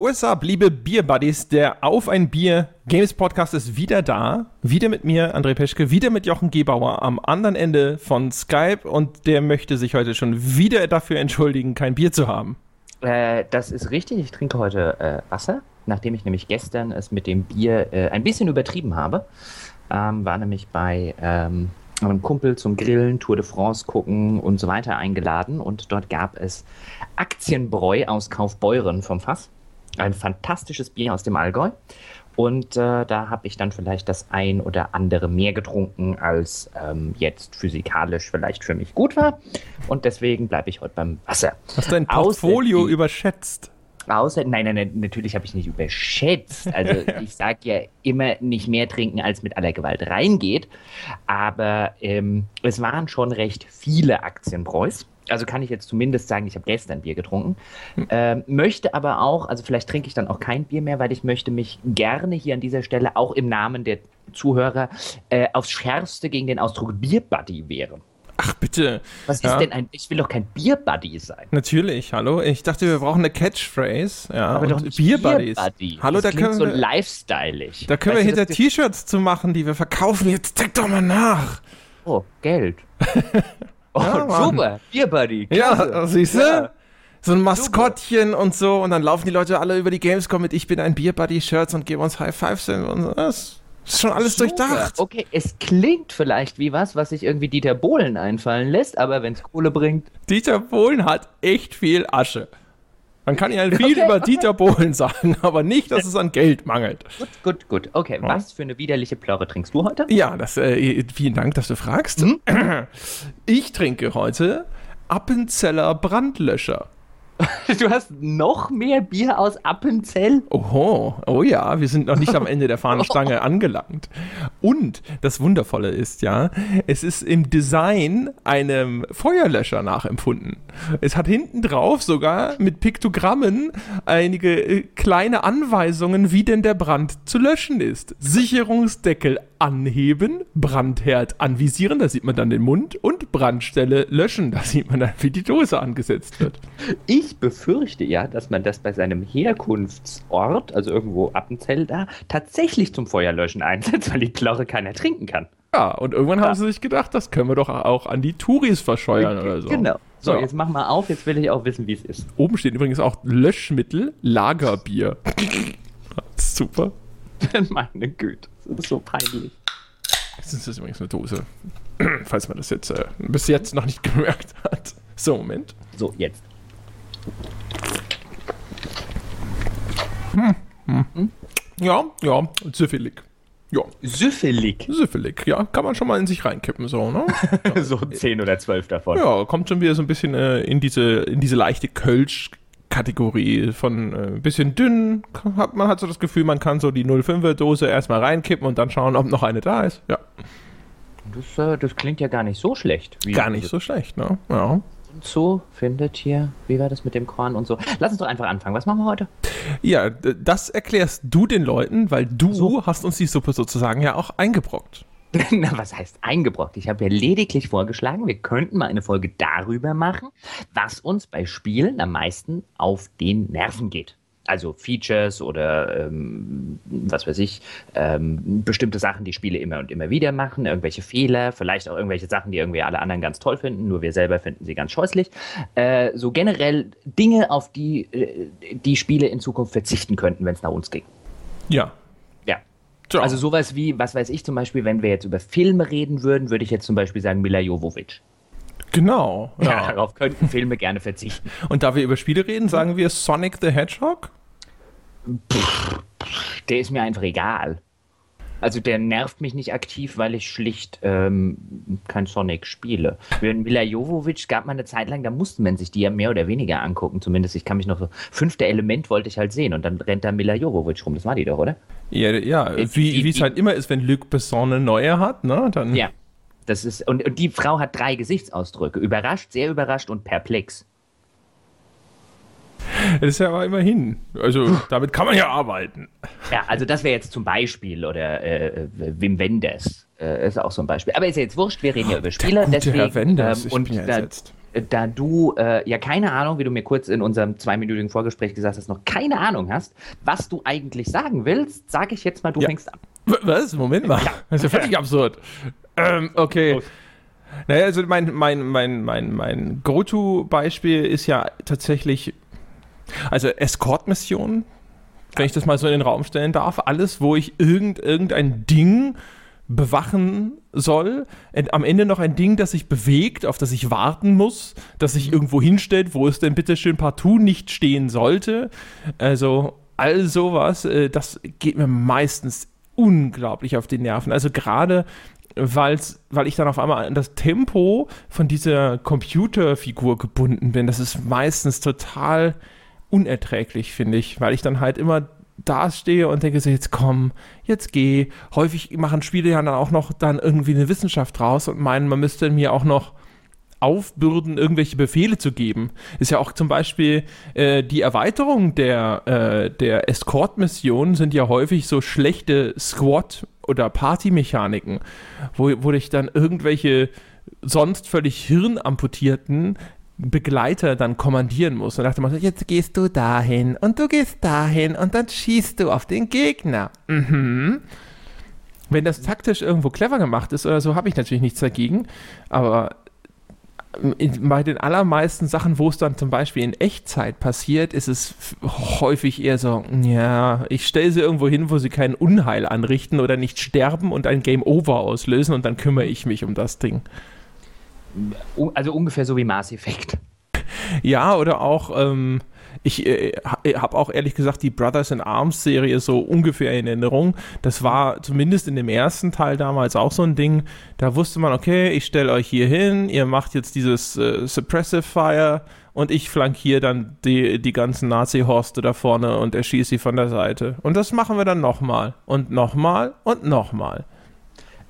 What's up, liebe Bierbuddies? Der Auf ein Bier Games Podcast ist wieder da. Wieder mit mir, André Peschke, wieder mit Jochen Gebauer am anderen Ende von Skype und der möchte sich heute schon wieder dafür entschuldigen, kein Bier zu haben. Äh, das ist richtig. Ich trinke heute äh, Wasser, nachdem ich nämlich gestern es mit dem Bier äh, ein bisschen übertrieben habe. Ähm, war nämlich bei ähm, einem Kumpel zum Grillen, Tour de France gucken und so weiter eingeladen und dort gab es Aktienbräu aus Kaufbeuren vom Fass. Ein fantastisches Bier aus dem Allgäu. Und äh, da habe ich dann vielleicht das ein oder andere mehr getrunken, als ähm, jetzt physikalisch vielleicht für mich gut war. Und deswegen bleibe ich heute beim Wasser. Hast du dein Portfolio Außer überschätzt? Außer, nein, nein, nein natürlich habe ich nicht überschätzt. Also ich sage ja immer nicht mehr trinken, als mit aller Gewalt reingeht. Aber ähm, es waren schon recht viele Aktienbräus. Also kann ich jetzt zumindest sagen, ich habe gestern Bier getrunken. Hm. Ähm, möchte aber auch, also vielleicht trinke ich dann auch kein Bier mehr, weil ich möchte mich gerne hier an dieser Stelle auch im Namen der Zuhörer äh, aufs Schärfste gegen den Ausdruck Bierbuddy wehren. Ach bitte. Was ja. ist denn ein. Ich will doch kein Bierbuddy sein. Natürlich, hallo. Ich dachte, wir brauchen eine Catchphrase. Ja, aber doch Bierbuddies. Bier hallo, das da können so wir. lifestyleig. Da können weißt wir hinter T-Shirts zu machen, die wir verkaufen. Jetzt zeig doch mal nach. Oh, Geld. Oh, ja, super. Bierbuddy. Ja, siehst du? Ja. So ein Maskottchen super. und so. Und dann laufen die Leute alle über die Gamescom mit Ich bin ein Bierbuddy-Shirts und geben uns High Fives. Und so. Das ist schon alles super. durchdacht. Okay, es klingt vielleicht wie was, was sich irgendwie Dieter Bohlen einfallen lässt, aber wenn es Kohle bringt. Dieter Bohlen hat echt viel Asche. Man kann ja viel okay, über okay. Dieter Bohlen sagen, aber nicht, dass es an Geld mangelt. Gut, gut, gut. Okay, ja. was für eine widerliche Plörre trinkst du heute? Ja, das, äh, vielen Dank, dass du fragst. Hm? Ich trinke heute Appenzeller Brandlöscher. Du hast noch mehr Bier aus Appenzell? Oho, oh ja, wir sind noch nicht am Ende der Fahnenstange angelangt. Und das Wundervolle ist ja, es ist im Design einem Feuerlöscher nachempfunden. Es hat hinten drauf sogar mit Piktogrammen einige äh, kleine Anweisungen, wie denn der Brand zu löschen ist. Sicherungsdeckel anheben, Brandherd anvisieren, da sieht man dann den Mund und Brandstelle löschen, da sieht man dann, wie die Dose angesetzt wird. Ich befürchte ja, dass man das bei seinem Herkunftsort, also irgendwo Appenzell da, tatsächlich zum Feuerlöschen einsetzt, weil die Plorre keiner trinken kann. Ja, und irgendwann ja. haben sie sich gedacht, das können wir doch auch an die Touris verscheuern oder so. Genau. So, ja. jetzt mach mal auf, jetzt will ich auch wissen, wie es ist. Oben steht übrigens auch Löschmittel, Lagerbier. Super. Meine Güte, das ist so peinlich. Das ist übrigens eine Dose. Falls man das jetzt äh, bis jetzt noch nicht gemerkt hat. So, Moment. So, jetzt. Hm. Hm. Hm? Ja, ja, süffelig. Ja. Süffelig? Süffelig, ja. Kann man schon mal in sich reinkippen, so, ne? so zehn oder zwölf davon. Ja, kommt schon wieder so ein bisschen äh, in, diese, in diese leichte Kölsch- Kategorie von äh, bisschen dünn. Hat, man hat so das Gefühl, man kann so die 05er Dose erstmal reinkippen und dann schauen, ob noch eine da ist. Ja. Das, äh, das klingt ja gar nicht so schlecht. gar nicht so schlecht, ne? Ja. Und so findet hier, wie war das mit dem Korn und so. Lass uns doch einfach anfangen. Was machen wir heute? Ja, das erklärst du den Leuten, weil du so. hast uns die Suppe sozusagen ja auch eingebrockt. Na, was heißt eingebrockt? Ich habe ja lediglich vorgeschlagen, wir könnten mal eine Folge darüber machen, was uns bei Spielen am meisten auf den Nerven geht. Also Features oder ähm, was weiß ich, ähm, bestimmte Sachen, die Spiele immer und immer wieder machen, irgendwelche Fehler, vielleicht auch irgendwelche Sachen, die irgendwie alle anderen ganz toll finden, nur wir selber finden sie ganz scheußlich. Äh, so generell Dinge, auf die äh, die Spiele in Zukunft verzichten könnten, wenn es nach uns ging. Ja, Ciao. Also sowas wie, was weiß ich zum Beispiel, wenn wir jetzt über Filme reden würden, würde ich jetzt zum Beispiel sagen Mila Jovovich. Genau. Ja. ja. darauf könnten Filme gerne verzichten. Und da wir über Spiele reden, sagen wir Sonic the Hedgehog? Pff, der ist mir einfach egal. Also der nervt mich nicht aktiv, weil ich schlicht ähm, kein Sonic spiele. Mit Mila Jovovich gab man eine Zeit lang, da musste man sich die ja mehr oder weniger angucken. Zumindest, ich kann mich noch so, fünfte Element wollte ich halt sehen und dann rennt da Mila Jovovich rum. Das war die doch, oder? Ja, ja äh, wie es halt immer ist, wenn Luc Besson eine neue hat, ne? Dann ja, das ist, und, und die Frau hat drei Gesichtsausdrücke. Überrascht, sehr überrascht und perplex. Das ist ja aber immerhin. Also damit kann man ja arbeiten. Ja, also das wäre jetzt zum Beispiel, oder äh, Wim Wenders äh, ist auch so ein Beispiel. Aber ist ja jetzt wurscht, wir reden ja über Spieler. deswegen, Herr Wenders, ähm, und da, da du äh, ja keine Ahnung, wie du mir kurz in unserem zweiminütigen Vorgespräch gesagt hast, noch keine Ahnung hast, was du eigentlich sagen willst, sage ich jetzt mal, du ja. fängst an. Was? Moment mal. Ja. Das ist ja völlig absurd. Ähm, okay. Naja, also mein, mein, mein, mein, mein Go-To-Beispiel ist ja tatsächlich, also Escort-Missionen, wenn ich das mal so in den Raum stellen darf. Alles, wo ich irgend, irgendein Ding bewachen soll. Am Ende noch ein Ding, das sich bewegt, auf das ich warten muss, das sich irgendwo hinstellt, wo es denn bitte schön partout nicht stehen sollte. Also all sowas, äh, das geht mir meistens unglaublich auf die Nerven. Also gerade weil's, weil ich dann auf einmal an das Tempo von dieser Computerfigur gebunden bin. Das ist meistens total unerträglich, finde ich, weil ich dann halt immer da stehe und denke so, jetzt komm, jetzt geh. Häufig machen Spiele ja dann auch noch dann irgendwie eine Wissenschaft draus und meinen, man müsste mir auch noch aufbürden, irgendwelche Befehle zu geben. Ist ja auch zum Beispiel äh, die Erweiterung der, äh, der Escort-Missionen sind ja häufig so schlechte Squad- oder Party-Mechaniken, wo, wo ich dann irgendwelche sonst völlig hirnamputierten Begleiter dann kommandieren muss. Und dachte man so, jetzt gehst du dahin und du gehst dahin und dann schießt du auf den Gegner. Mhm. Wenn das taktisch irgendwo clever gemacht ist oder so, habe ich natürlich nichts dagegen. Aber bei den allermeisten Sachen, wo es dann zum Beispiel in Echtzeit passiert, ist es häufig eher so, ja, ich stelle sie irgendwo hin, wo sie kein Unheil anrichten oder nicht sterben und ein Game Over auslösen und dann kümmere ich mich um das Ding. Also ungefähr so wie Mass Effect. Ja, oder auch, ähm, ich äh, habe auch ehrlich gesagt die Brothers in Arms Serie so ungefähr in Erinnerung. Das war zumindest in dem ersten Teil damals auch so ein Ding. Da wusste man, okay, ich stelle euch hier hin, ihr macht jetzt dieses äh, Suppressive Fire und ich flankiere dann die, die ganzen Nazi-Horste da vorne und erschieße sie von der Seite. Und das machen wir dann nochmal und nochmal und nochmal.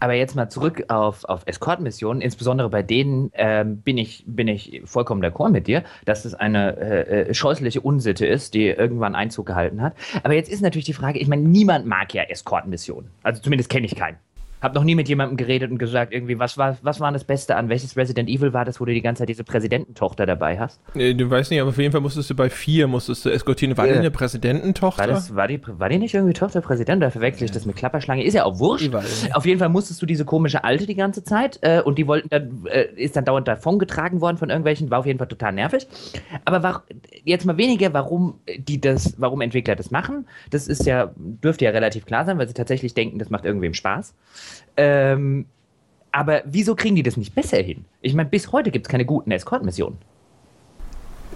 Aber jetzt mal zurück auf, auf Escort-Missionen. Insbesondere bei denen ähm, bin, ich, bin ich vollkommen d'accord mit dir, dass es eine äh, äh, scheußliche Unsitte ist, die irgendwann Einzug gehalten hat. Aber jetzt ist natürlich die Frage, ich meine, niemand mag ja Escort-Missionen. Also zumindest kenne ich keinen. Hab noch nie mit jemandem geredet und gesagt, irgendwie, was war, was war das Beste an? Welches Resident Evil war das, wo du die ganze Zeit diese Präsidententochter dabei hast? Nee, du weißt nicht, aber auf jeden Fall musstest du bei vier musstest du eskortieren. War äh, die eine Präsidententochter? War, das, war, die, war die nicht irgendwie Tochter Präsident? Da verwechsel ich das mit Klapperschlange. Ist ja auch wurscht. Auf jeden Fall musstest du diese komische Alte die ganze Zeit äh, und die wollten dann, äh, ist dann dauernd davongetragen worden von irgendwelchen, war auf jeden Fall total nervig. Aber war, jetzt mal weniger, warum die das, warum Entwickler das machen. Das ist ja, dürfte ja relativ klar sein, weil sie tatsächlich denken, das macht irgendwem Spaß. Ähm, aber wieso kriegen die das nicht besser hin? Ich meine, bis heute gibt es keine guten Escort-Missionen.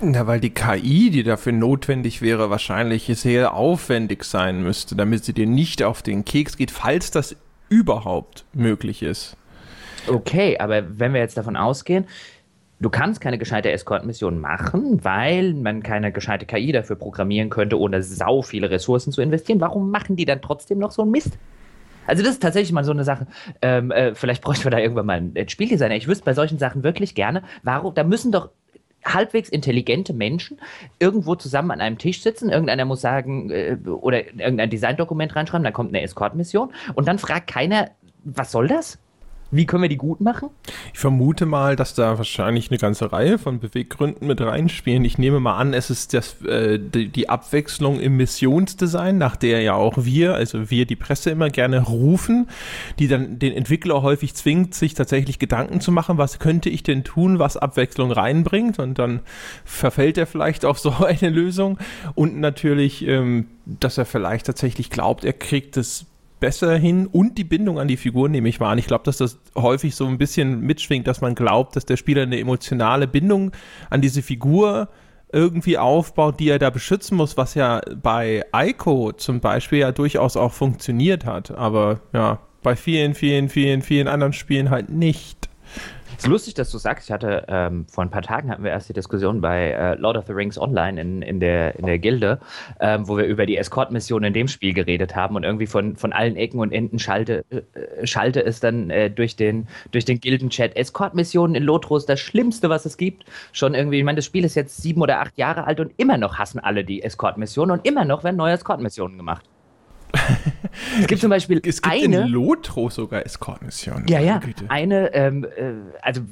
Na, weil die KI, die dafür notwendig wäre, wahrscheinlich sehr aufwendig sein müsste, damit sie dir nicht auf den Keks geht, falls das überhaupt möglich ist. Okay, aber wenn wir jetzt davon ausgehen, du kannst keine gescheite Escort-Mission machen, weil man keine gescheite KI dafür programmieren könnte, ohne sau viele Ressourcen zu investieren, warum machen die dann trotzdem noch so einen Mist? Also das ist tatsächlich mal so eine Sache. Ähm, äh, vielleicht bräuchten wir da irgendwann mal einen Spieldesigner. Ich wüsste bei solchen Sachen wirklich gerne, warum, da müssen doch halbwegs intelligente Menschen irgendwo zusammen an einem Tisch sitzen. Irgendeiner muss sagen äh, oder irgendein Designdokument reinschreiben, dann kommt eine Escort-Mission und dann fragt keiner, was soll das? Wie können wir die gut machen? Ich vermute mal, dass da wahrscheinlich eine ganze Reihe von Beweggründen mit reinspielen. Ich nehme mal an, es ist das, äh, die, die, Abwechslung im Missionsdesign, nach der ja auch wir, also wir die Presse immer gerne rufen, die dann den Entwickler häufig zwingt, sich tatsächlich Gedanken zu machen, was könnte ich denn tun, was Abwechslung reinbringt und dann verfällt er vielleicht auf so eine Lösung und natürlich, ähm, dass er vielleicht tatsächlich glaubt, er kriegt es besser hin und die Bindung an die Figur nehme ich wahr. Und ich glaube, dass das häufig so ein bisschen mitschwingt, dass man glaubt, dass der Spieler eine emotionale Bindung an diese Figur irgendwie aufbaut, die er da beschützen muss, was ja bei Aiko zum Beispiel ja durchaus auch funktioniert hat. Aber ja, bei vielen, vielen, vielen, vielen anderen Spielen halt nicht. Es ist lustig, dass du sagst, ich hatte ähm, vor ein paar Tagen hatten wir erst die Diskussion bei äh, Lord of the Rings Online in, in, der, in der Gilde, ähm, wo wir über die Escort-Mission in dem Spiel geredet haben und irgendwie von, von allen Ecken und Enden schalte, äh, schalte es dann äh, durch den, durch den Gilden-Chat. Escort-Missionen in Lotros, das Schlimmste, was es gibt. Schon irgendwie, ich meine, das Spiel ist jetzt sieben oder acht Jahre alt und immer noch hassen alle die Escort-Missionen und immer noch werden neue Escort-Missionen gemacht es gibt zum Beispiel es gibt eine. In Lotro sogar Escort-Missionen. Ja, ja. Eine, ähm, äh, also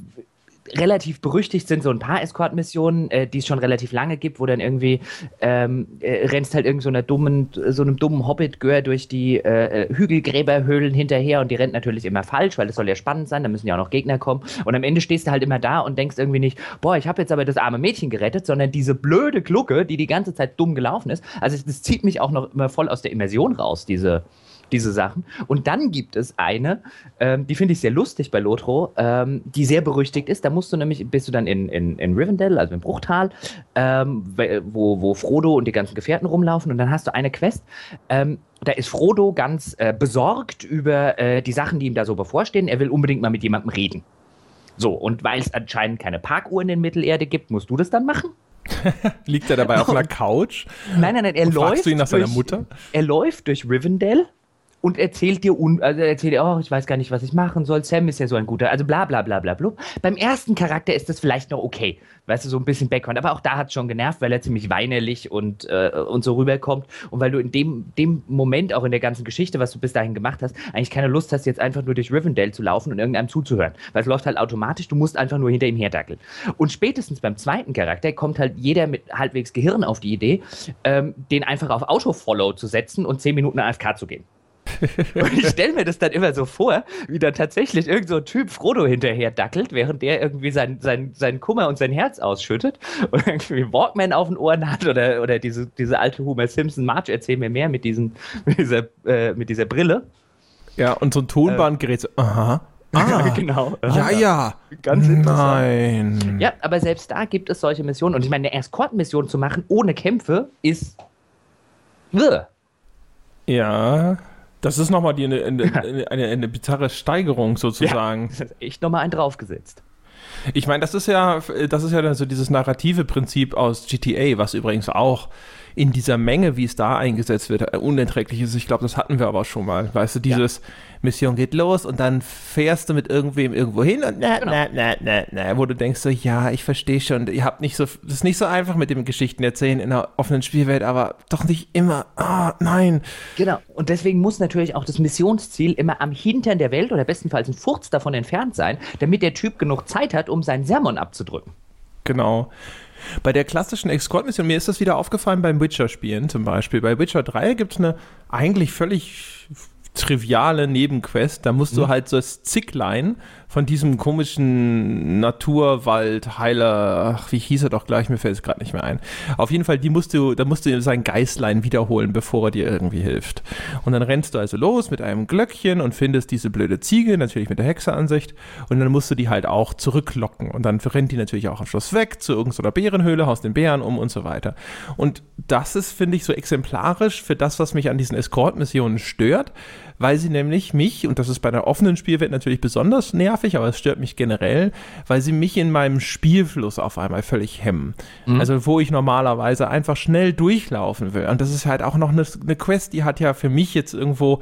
relativ berüchtigt sind so ein paar Escort-Missionen, äh, die es schon relativ lange gibt, wo dann irgendwie ähm, äh, rennst halt irgend so einer dummen, so einem dummen Hobbit-Gör durch die äh, äh, Hügelgräberhöhlen hinterher und die rennt natürlich immer falsch, weil es soll ja spannend sein, da müssen ja auch noch Gegner kommen. Und am Ende stehst du halt immer da und denkst irgendwie nicht, boah, ich habe jetzt aber das arme Mädchen gerettet, sondern diese blöde Glucke, die die ganze Zeit dumm gelaufen ist. Also das zieht mich auch noch immer voll aus der Immersion raus, diese, diese Sachen. Und dann gibt es eine, ähm, die finde ich sehr lustig bei Lotro, ähm, die sehr berüchtigt ist. Da musst du nämlich, bist du dann in, in, in Rivendell, also im Bruchtal, ähm, wo, wo Frodo und die ganzen Gefährten rumlaufen und dann hast du eine Quest. Ähm, da ist Frodo ganz äh, besorgt über äh, die Sachen, die ihm da so bevorstehen. Er will unbedingt mal mit jemandem reden. So, und weil es anscheinend keine Parkuhr in Mittelerde gibt, musst du das dann machen? Liegt er dabei auf einer Couch? Nein, nein, nein, er Und läuft. fragst du ihn nach seiner durch, Mutter? Er läuft durch Rivendell und erzählt dir, un, also erzählt dir, oh, ich weiß gar nicht, was ich machen soll. Sam ist ja so ein guter, also bla bla bla bla bla. Beim ersten Charakter ist das vielleicht noch okay, weißt du, so ein bisschen Background. Aber auch da hat es schon genervt, weil er ziemlich weinerlich und, äh, und so rüberkommt. Und weil du in dem, dem Moment, auch in der ganzen Geschichte, was du bis dahin gemacht hast, eigentlich keine Lust hast, jetzt einfach nur durch Rivendell zu laufen und irgendeinem zuzuhören. Weil es läuft halt automatisch, du musst einfach nur hinter ihm herdackeln. Und spätestens beim zweiten Charakter kommt halt jeder mit halbwegs Gehirn auf die Idee, ähm, den einfach auf Auto-Follow zu setzen und 10 Minuten AFK zu gehen. Und ich stelle mir das dann immer so vor, wie da tatsächlich irgend so ein Typ Frodo hinterher dackelt, während der irgendwie sein, sein, sein Kummer und sein Herz ausschüttet und irgendwie Walkman auf den Ohren hat oder, oder diese, diese alte Homer Simpson Marge, erzähl mir mehr mit, diesen, mit, dieser, äh, mit dieser Brille. Ja, und so ein Tonbandgerät, so, aha. Ah, genau. ja, ja. Ganz interessant. Nein. Ja, aber selbst da gibt es solche Missionen. Und ich meine, eine Escort-Mission zu machen ohne Kämpfe ist. Wirr. Ja, das ist nochmal die, eine, eine, eine, eine bizarre Steigerung sozusagen. Das ist echt nochmal einen draufgesetzt. Ich meine, das ist ja, das ist ja dann so dieses narrative Prinzip aus GTA, was übrigens auch in dieser Menge, wie es da eingesetzt wird, unerträglich ist. Ich glaube, das hatten wir aber schon mal. Weißt du, dieses Mission geht los und dann fährst du mit irgendwem irgendwo hin und na, Genau. na, na, na, na, wo du denkst so, ja, ich verstehe schon, ihr habt nicht so, das ist nicht so einfach mit dem Geschichten erzählen in einer offenen Spielwelt, aber doch nicht immer, ah, nein. Genau. Und deswegen muss natürlich auch das Missionsziel immer am Hintern der Welt oder bestenfalls ein Furz davon entfernt sein, damit der Typ genug Zeit hat, um seinen Sermon abzudrücken. Genau. Bei der klassischen Escort-Mission, mir ist das wieder aufgefallen beim Witcher-Spielen zum Beispiel. Bei Witcher 3 gibt es eine eigentlich völlig triviale Nebenquest. Da musst du halt so das Zicklein von diesem komischen Naturwald, Heiler, ach, wie hieß er doch gleich, mir fällt es gerade nicht mehr ein. Auf jeden Fall, die musst du, da musst du sein Geißlein wiederholen, bevor er dir irgendwie hilft. Und dann rennst du also los mit einem Glöckchen und findest diese blöde Ziege, natürlich mit der Hexeransicht, und dann musst du die halt auch zurücklocken. Und dann rennt die natürlich auch am Schluss weg zu irgendeiner Bärenhöhle, haust den Bären um und so weiter. Und das ist, finde ich, so exemplarisch für das, was mich an diesen Escort-Missionen stört, weil sie nämlich mich, und das ist bei einer offenen Spielwelt natürlich besonders nervig, aber es stört mich generell, weil sie mich in meinem Spielfluss auf einmal völlig hemmen. Also wo ich normalerweise einfach schnell durchlaufen will. Und das ist halt auch noch eine, eine Quest, die hat ja für mich jetzt irgendwo,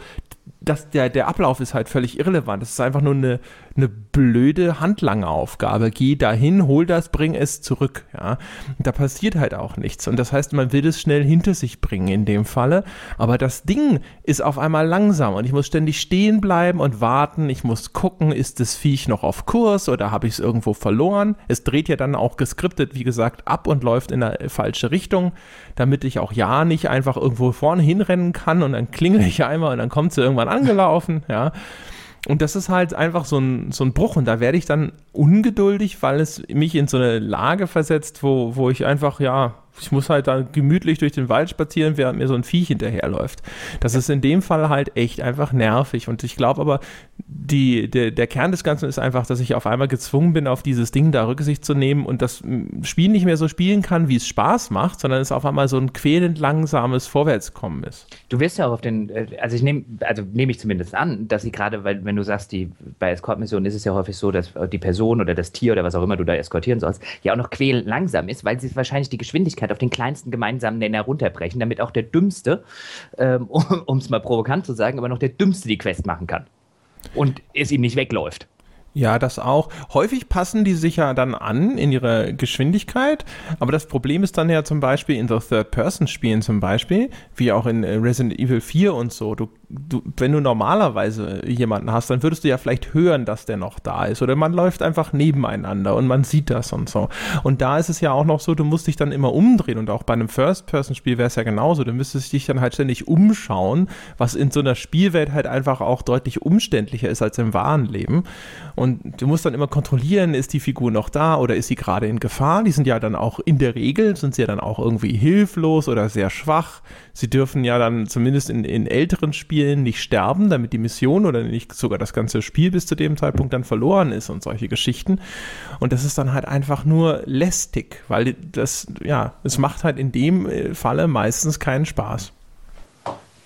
das, der, der Ablauf ist halt völlig irrelevant. Das ist einfach nur eine, eine blöde Handlangeraufgabe. Geh dahin, hol das, bring es zurück. Ja? Da passiert halt auch nichts. Und das heißt, man will es schnell hinter sich bringen in dem Falle. Aber das Ding ist auf einmal langsam und ich muss ständig stehen bleiben und warten. Ich muss gucken, ist das Viech noch auf Kurs oder habe ich es irgendwo verloren? Es dreht ja dann auch geskriptet, wie gesagt, ab und läuft in eine falsche Richtung, damit ich auch ja nicht einfach irgendwo vorne hinrennen kann und dann klingel ich einmal und dann kommt sie irgendwann angelaufen. Ja. Und das ist halt einfach so ein, so ein Bruch. Und da werde ich dann ungeduldig, weil es mich in so eine Lage versetzt, wo, wo ich einfach, ja, ich muss halt dann gemütlich durch den Wald spazieren, während mir so ein Viech hinterherläuft. Das ist in dem Fall halt echt einfach nervig. Und ich glaube aber, die, der, der Kern des Ganzen ist einfach, dass ich auf einmal gezwungen bin, auf dieses Ding da Rücksicht zu nehmen und das mm, Spiel nicht mehr so spielen kann, wie es Spaß macht, sondern es auf einmal so ein quälend langsames Vorwärtskommen ist. Du wirst ja auch auf den, äh, also ich nehme, also nehme ich zumindest an, dass sie gerade, weil wenn du sagst, die bei Escort-Missionen ist es ja häufig so, dass die Person oder das Tier oder was auch immer du da eskortieren sollst, ja auch noch quälend langsam ist, weil sie wahrscheinlich die Geschwindigkeit auf den kleinsten gemeinsamen Nenner runterbrechen, damit auch der Dümmste, ähm, um es mal provokant zu sagen, aber noch der Dümmste die Quest machen kann. Und es ihm nicht wegläuft. Ja, das auch. Häufig passen die sich ja dann an in ihrer Geschwindigkeit, aber das Problem ist dann ja zum Beispiel in so Third-Person-Spielen zum Beispiel, wie auch in äh, Resident Evil 4 und so, du du, wenn du normalerweise jemanden hast, dann würdest du ja vielleicht hören, dass der noch da ist. Oder man läuft einfach nebeneinander und man sieht das und so. Und da ist es ja auch noch so, du musst dich dann immer umdrehen. Und auch bei einem First-Person-Spiel wäre es ja genauso. Du müsstest dich dann halt ständig umschauen, was in so einer Spielwelt halt einfach auch deutlich umständlicher ist als im wahren Leben. Und du musst dann immer kontrollieren, ist die Figur noch da oder ist sie gerade in Gefahr? Die sind ja dann auch in der Regel, sind sie ja dann auch irgendwie hilflos oder sehr schwach. Sie dürfen ja dann zumindest in, in älteren Spielen nicht sterben, damit die Mission oder nicht sogar das ganze Spiel bis zu dem Zeitpunkt dann verloren ist und solche Geschichten. Und das ist dann halt einfach nur lästig, weil das, ja, es macht halt in dem äh, Falle meistens keinen Spaß.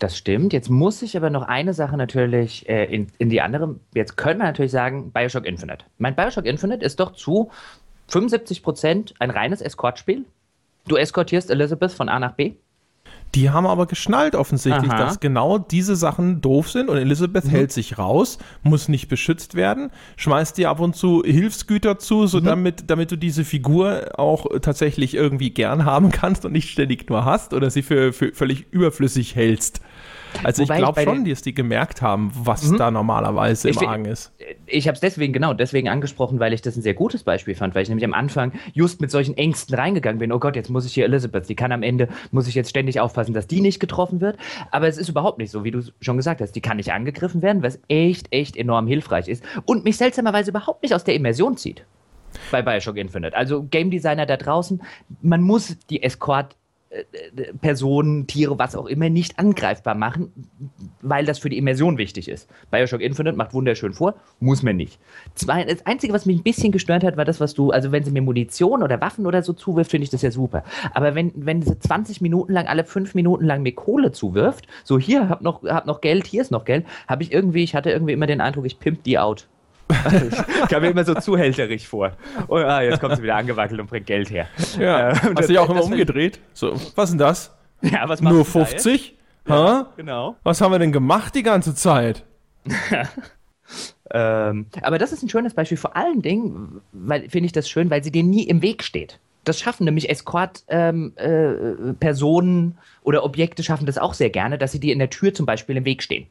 Das stimmt. Jetzt muss ich aber noch eine Sache natürlich äh, in, in die andere. Jetzt können wir natürlich sagen, Bioshock Infinite. Mein Bioshock Infinite ist doch zu 75 Prozent ein reines Escortspiel. Du eskortierst Elizabeth von A nach B. Die haben aber geschnallt offensichtlich, Aha. dass genau diese Sachen doof sind und Elizabeth Mhm. hält sich raus, muss nicht beschützt werden, schmeißt dir ab und zu Hilfsgüter zu, so Mhm. damit, damit du diese Figur auch tatsächlich irgendwie gern haben kannst und nicht ständig nur hast oder sie für, für völlig überflüssig hältst. Also Wobei ich glaube schon, dass die gemerkt haben, was Mhm. da normalerweise im Argen ist. Ich habe es deswegen, genau, deswegen angesprochen, weil ich das ein sehr gutes Beispiel fand, weil ich nämlich am Anfang just mit solchen Ängsten reingegangen bin. Oh Gott, jetzt muss ich hier Elizabeth, die kann am Ende, muss ich jetzt ständig aufpassen, dass die nicht getroffen wird. Aber es ist überhaupt nicht so, wie du schon gesagt hast. Die kann nicht angegriffen werden, was echt, echt enorm hilfreich ist und mich seltsamerweise überhaupt nicht aus der Immersion zieht. Bei Bioshock Infinite. Also Game Designer da draußen, man muss die Escort äh, Personen, Tiere, was auch immer, nicht angreifbar machen, weil das für die Immersion wichtig ist. Bioshock Infinite macht wunderschön vor, muss man nicht. Zwei, das Einzige, was mich ein bisschen gestört hat, war das, was du, also wenn sie mir Munition oder Waffen oder so zuwirft, finde ich das ja super. Aber wenn, wenn sie 20 Minuten lang, alle 5 Minuten lang mir Kohle zuwirft, so hier, hab noch, hab noch Geld, hier ist noch Geld, habe ich irgendwie, ich hatte irgendwie immer den Eindruck, ich pimp die out. Ich kam mir immer so zuhälterig vor. Oh ja, jetzt kommt sie wieder angewackelt und bringt Geld her. Ja, Äh, hast das- dich auch immer umgedreht? So, was ist denn das? Ja, was Nur du da jetzt? 50? Ja, genau. Was haben wir denn gemacht die ganze Zeit? Ähm, aber das ist ein schönes Beispiel, vor allen Dingen, weil finde ich das schön, weil sie dir nie im Weg steht. Das schaffen nämlich Escort-Personen äh, Personen oder Objekte schaffen das auch sehr gerne, dass sie dir in der Tür zum Beispiel im Weg stehen.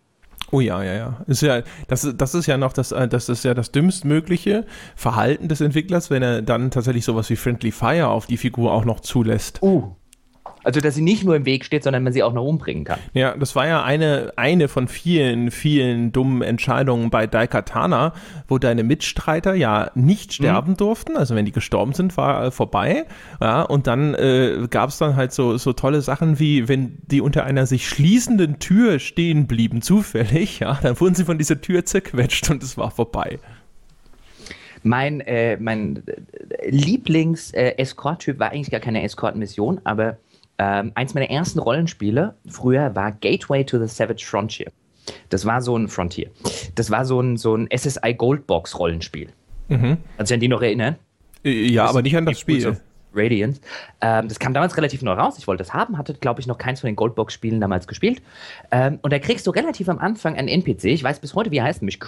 Oh ja, ja, ja. Ist ja das, ist- das ist ja noch das, äh, das ist ja das dümmstmögliche Verhalten des Entwicklers, wenn er dann tatsächlich sowas wie Friendly Fire auf die Figur auch noch zulässt. Uh. Also, dass sie nicht nur im Weg steht, sondern man sie auch noch umbringen kann. Ja, das war ja eine, eine von vielen, vielen dummen Entscheidungen bei Daikatana, wo deine Mitstreiter ja nicht sterben durften. Also wenn die gestorben sind, war äh, vorbei. Ja, und dann äh, gab es dann halt so, so tolle Sachen wie, wenn die unter einer sich schließenden Tür stehen blieben, zufällig, ja, dann wurden sie von dieser Tür zerquetscht und es war vorbei. Mein, äh, mein Lieblings-Escort-Typ war eigentlich gar keine Escort-Mission, aber ähm, eins meiner ersten Rollenspiele früher war Gateway to the Savage Frontier. Das war so ein Frontier. Das war so ein, so ein SSI Goldbox Rollenspiel. Mhm. Kannst du an die noch erinnern? Äh, Ja, aber nicht an das Spiel. Radiance. Ähm, das kam damals relativ neu raus. Ich wollte das haben, hatte, glaube ich, noch keins von den Goldbox-Spielen damals gespielt. Ähm, und da kriegst du relativ am Anfang einen NPC. Ich weiß bis heute, wie er heißt, nämlich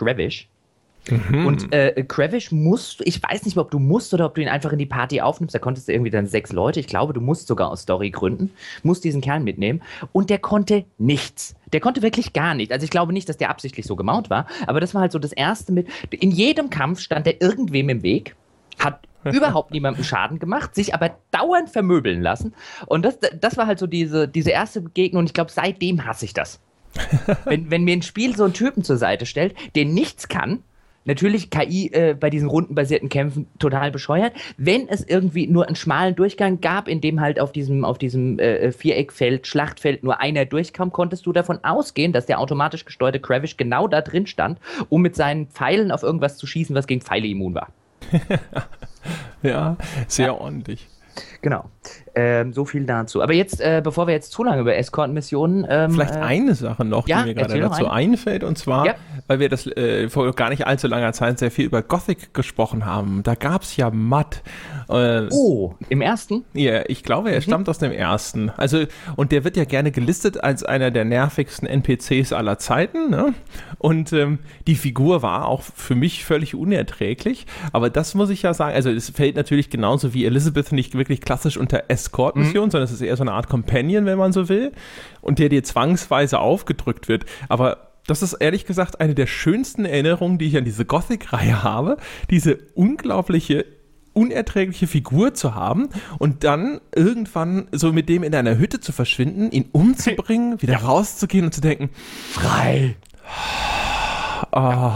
Krevish. Und äh, Krevish musst ich weiß nicht mehr, ob du musst oder ob du ihn einfach in die Party aufnimmst. Da konntest du irgendwie dann sechs Leute. Ich glaube, du musst sogar aus Storygründen, musst diesen Kerl mitnehmen. Und der konnte nichts. Der konnte wirklich gar nichts. Also ich glaube nicht, dass der absichtlich so gemaut war, aber das war halt so das erste mit. In jedem Kampf stand er irgendwem im Weg, hat überhaupt niemandem Schaden gemacht, sich aber dauernd vermöbeln lassen. Und das, das war halt so diese, diese erste Begegnung und ich glaube, seitdem hasse ich das. wenn, wenn mir ein Spiel so einen Typen zur Seite stellt, der nichts kann, natürlich KI äh, bei diesen rundenbasierten Kämpfen total bescheuert, wenn es irgendwie nur einen schmalen Durchgang gab, in dem halt auf diesem, auf diesem äh, Viereckfeld, Schlachtfeld nur einer durchkam, konntest du davon ausgehen, dass der automatisch gesteuerte Kravish genau da drin stand, um mit seinen Pfeilen auf irgendwas zu schießen, was gegen Pfeile immun war. Ja, sehr ordentlich. Genau. Ähm, so viel dazu. Aber jetzt, äh, bevor wir jetzt zu lange über Escort-Missionen. Ähm, Vielleicht äh, eine Sache noch, ja, die mir gerade dazu eine. einfällt, und zwar, Ja. weil wir das äh, vor gar nicht allzu langer Zeit sehr viel über Gothic gesprochen haben. Da gab es ja Matt. Äh, Oh, im ersten? Ja, ich glaube, Mhm. er stammt aus dem ersten. Also, und der wird ja gerne gelistet als einer der nervigsten NPCs aller Zeiten. Ne? Und ähm, die Figur war auch für mich völlig unerträglich. Aber das muss ich ja sagen. Also, es fällt natürlich genauso wie Elizabeth nicht wirklich klassisch unter Escort-Mission, mhm. sondern es ist eher so eine Art Companion, wenn man so will, und der dir zwangsweise aufgedrückt wird. Aber das ist ehrlich gesagt eine der schönsten Erinnerungen, die ich an diese Gothic-Reihe habe. Diese unglaubliche unerträgliche Figur zu haben und dann irgendwann so mit dem in einer Hütte zu verschwinden, ihn umzubringen, wieder ja. rauszugehen und zu denken, frei. Oh.